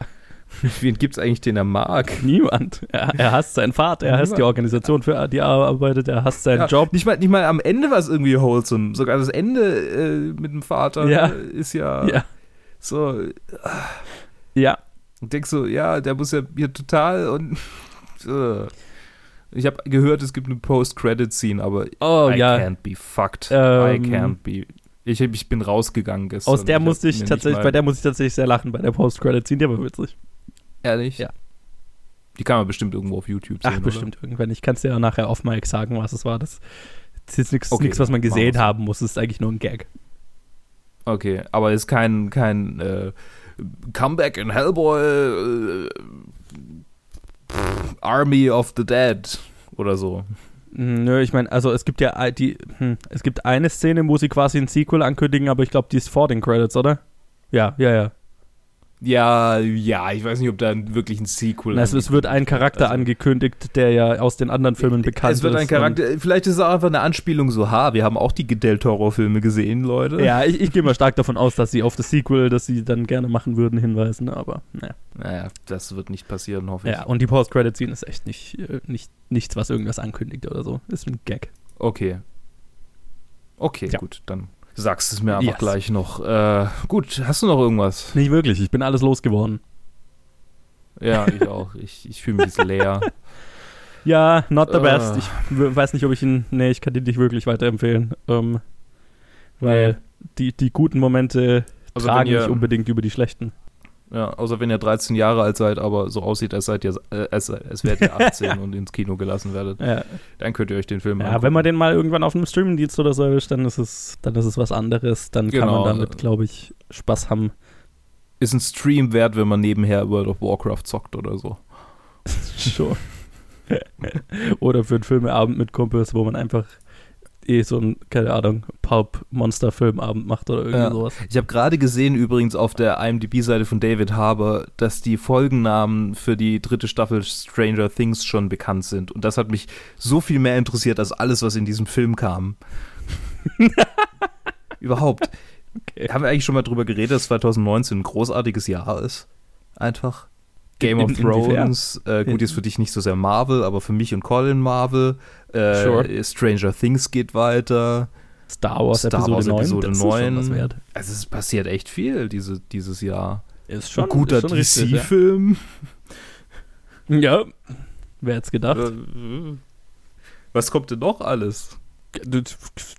Wen gibt's eigentlich, den er mag? niemand. Er, er hasst seinen Vater, er hasst die Niemand. Organisation, für die er arbeitet, er hasst seinen Ja, Job. Nicht mal, nicht mal am Ende war es irgendwie wholesome. Sogar das Ende äh, mit dem Vater Ja. äh, ist ja, Ja, so. ja. Und denkst so, ja, der muss ja hier total und. äh. ich habe gehört, es gibt eine Post-Credit-Scene, aber Oh, I ja. can't be fucked. Ähm, I can't be. Ich, ich bin rausgegangen gestern. Aus der musste ich tatsächlich, bei der musste ich tatsächlich sehr lachen, bei der Post-Credit-Scene, die war witzig. Ehrlich? Ja. Die kann man bestimmt irgendwo auf YouTube sehen. Ach, bestimmt irgendwann. Ich kann es dir ja nachher auf Mike sagen, was es war. Das ist jetzt nichts, Okay, was man gesehen haben muss. Das ist eigentlich nur ein Gag. Oder? Okay, aber ist kein, kein äh, Comeback in Hellboy äh, Army of the Dead oder so. Hm, Nö, ich meine, also es gibt ja die, hm, es gibt eine Szene, wo sie quasi ein Sequel ankündigen, aber ich glaube, die ist vor den Credits, oder? Ja, ja, ja. Ja, ja, ich weiß nicht, ob da wirklich ein Sequel Na, es, es wird ein Charakter Also- angekündigt, der ja aus den anderen Filmen bekannt ist. Es wird ein Charakter, vielleicht ist es auch einfach eine Anspielung so, ha, wir haben auch die Del Toro-Filme gesehen, Leute. Ja, ich, ich gehe mal stark davon aus, dass sie auf das Sequel, das sie dann gerne machen würden, hinweisen, aber naja. Naja, das wird nicht passieren, hoffe ich. Ja, und die Post-Credit-Scene ist echt nicht, äh, nicht nichts, was irgendwas ankündigt oder so. Ist ein Gag. Okay. Okay, Ja. gut, dann sagst es mir einfach Yes. gleich noch. Äh, gut, hast du noch irgendwas? Nicht wirklich, ich bin alles losgeworden. Ja, ich auch. Ich, ich fühle mich jetzt leer. Ja, not the Äh. best. Ich w- weiß nicht, ob ich ihn. Nee, ich kann den nicht wirklich weiterempfehlen. Ähm, weil die, die guten Momente Also tragen ihr- nicht unbedingt über die schlechten. Ja, außer wenn ihr 13 Jahre alt seid, aber so aussieht, als seid ihr, äh, als, als wärt ihr 18 und ins Kino gelassen werdet, Ja, dann könnt ihr euch den Film ja wenn man den mal irgendwann auf einem Streamingdienst oder so erwischt, dann ist es, dann ist es was anderes. Dann kann Genau. man damit, glaube ich, Spaß haben. Ist ein Stream wert, wenn man nebenher World of Warcraft zockt oder so. Schon. oder für einen Filmeabend mit Kumpels, wo man einfach eh so ein, keine Ahnung, Pulp-Monster-Filmabend macht oder irgendwie Ja. sowas. Ich habe gerade gesehen, übrigens auf der IMDb-Seite von David Harbour, dass die Folgennamen für die dritte Staffel Stranger Things schon bekannt sind. Und das hat mich so viel mehr interessiert als alles, was in diesem Film kam. Überhaupt. Haben wir eigentlich schon mal drüber geredet, dass 2019 ein großartiges Jahr ist? Einfach. Game In- of? Thrones, äh, gut, ist für dich nicht so sehr Marvel, aber für mich und Colin Marvel. Äh, Sure. Stranger Things geht weiter. Star Wars Star Episode Wars 9, Episode das ist schon 9. was wert. Also es passiert echt viel diese, dieses Jahr. Ist Ein guter ist schon richtig, ja. DC-Film. Ja, wer hätte gedacht? Äh, Was kommt denn noch alles?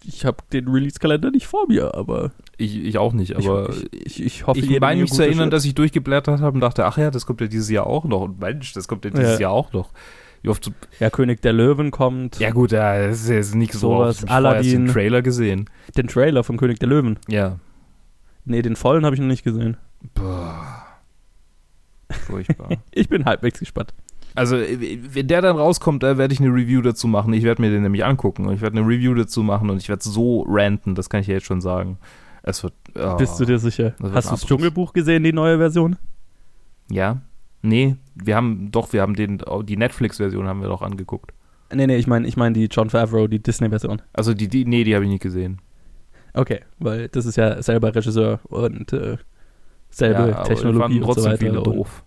Ich habe den Release-Kalender nicht vor mir, aber Ich, ich auch nicht, aber ich, ich, ich hoffe, ich, meine mich zu erinnern, Shit. dass ich durchgeblättert habe und dachte, ach ja, das kommt ja dieses Jahr auch noch. Und Mensch, das kommt ja dieses Ja. Jahr auch noch. Wie oft so, Ja, König der Löwen kommt. ja gut, ja, das ist jetzt nicht so. Sowas, erst Aladdin. den Trailer gesehen. Den Trailer von König der Löwen. Ja. Nee, den vollen habe ich noch nicht gesehen. Boah. Furchtbar. Ich bin halbwegs gespannt. Also, äh, wenn der dann rauskommt, da werde ich eine Review dazu machen. Ich werde mir den nämlich angucken und ich werde eine Review dazu machen und ich werde so ranten, das kann ich ja jetzt schon sagen. Es wird. oh. Bist du dir sicher? Hast du das. Dschungelbuch gesehen, die neue Version? Ja? Nee, wir haben doch, wir haben den, oh, die Netflix-Version haben wir doch angeguckt. Nee, nee, ich meine ich mein die John Favreau, die Disney-Version. Also die, die nee, die habe ich nicht gesehen. Okay, weil das ist ja selber Regisseur und äh, selbe ja, aber Technologie fanden und so trotzdem weiter. viele und doof.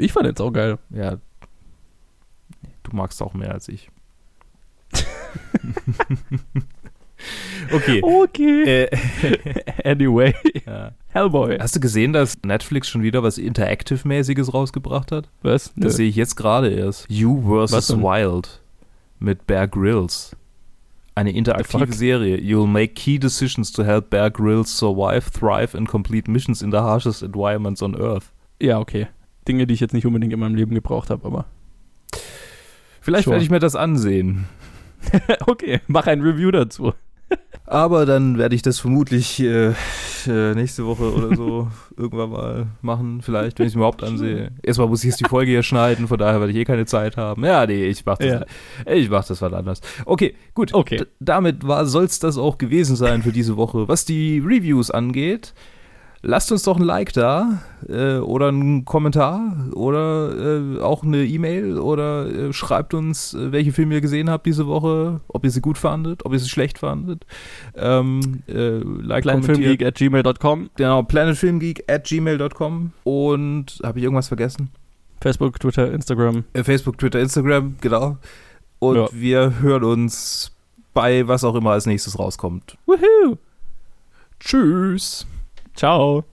Ich fand jetzt auch geil. Ja. Du magst auch mehr als ich. okay. Okay. Äh, Anyway, ja. Hellboy. Hast du gesehen, dass Netflix schon wieder was Interactive-mäßiges rausgebracht hat? Was? Das sehe ich jetzt gerade erst. You vs. Wild mit Bear Grylls. Eine interaktive? Serie. You'll make key decisions to help Bear Grylls survive, thrive and complete missions in the harshest environments on Earth. Ja, okay. Dinge, die ich jetzt nicht unbedingt in meinem Leben gebraucht habe, aber. Vielleicht Sure. werde ich mir das ansehen. okay, mach ein Review dazu. Aber dann werde ich das vermutlich äh, äh, nächste Woche oder so irgendwann mal machen, vielleicht, wenn ich es überhaupt ansehe. Erstmal muss ich jetzt die Folge hier schneiden, von daher werde ich eh keine Zeit haben. Ja, nee, ich mach das, Ja. ich mach das was anders. Okay, gut. Okay. D damit soll es das auch gewesen sein für diese Woche. Was die Reviews angeht, lasst uns doch ein Like da äh, oder einen Kommentar oder äh, auch eine E-Mail oder äh, schreibt uns, äh, welche Filme ihr gesehen habt diese Woche, ob ihr sie gut fandet, ob ihr sie schlecht fandet. Ähm, äh, like. Kleinfilmgeek at gmail.com, Genau, planetfilmgeek at gmail.com und habe ich irgendwas vergessen? Facebook, Twitter, Instagram. Äh, Facebook, Twitter, Instagram, genau. Und Ja. wir hören uns bei was auch immer als nächstes rauskommt. Woohoo! Tschüss. Ciao.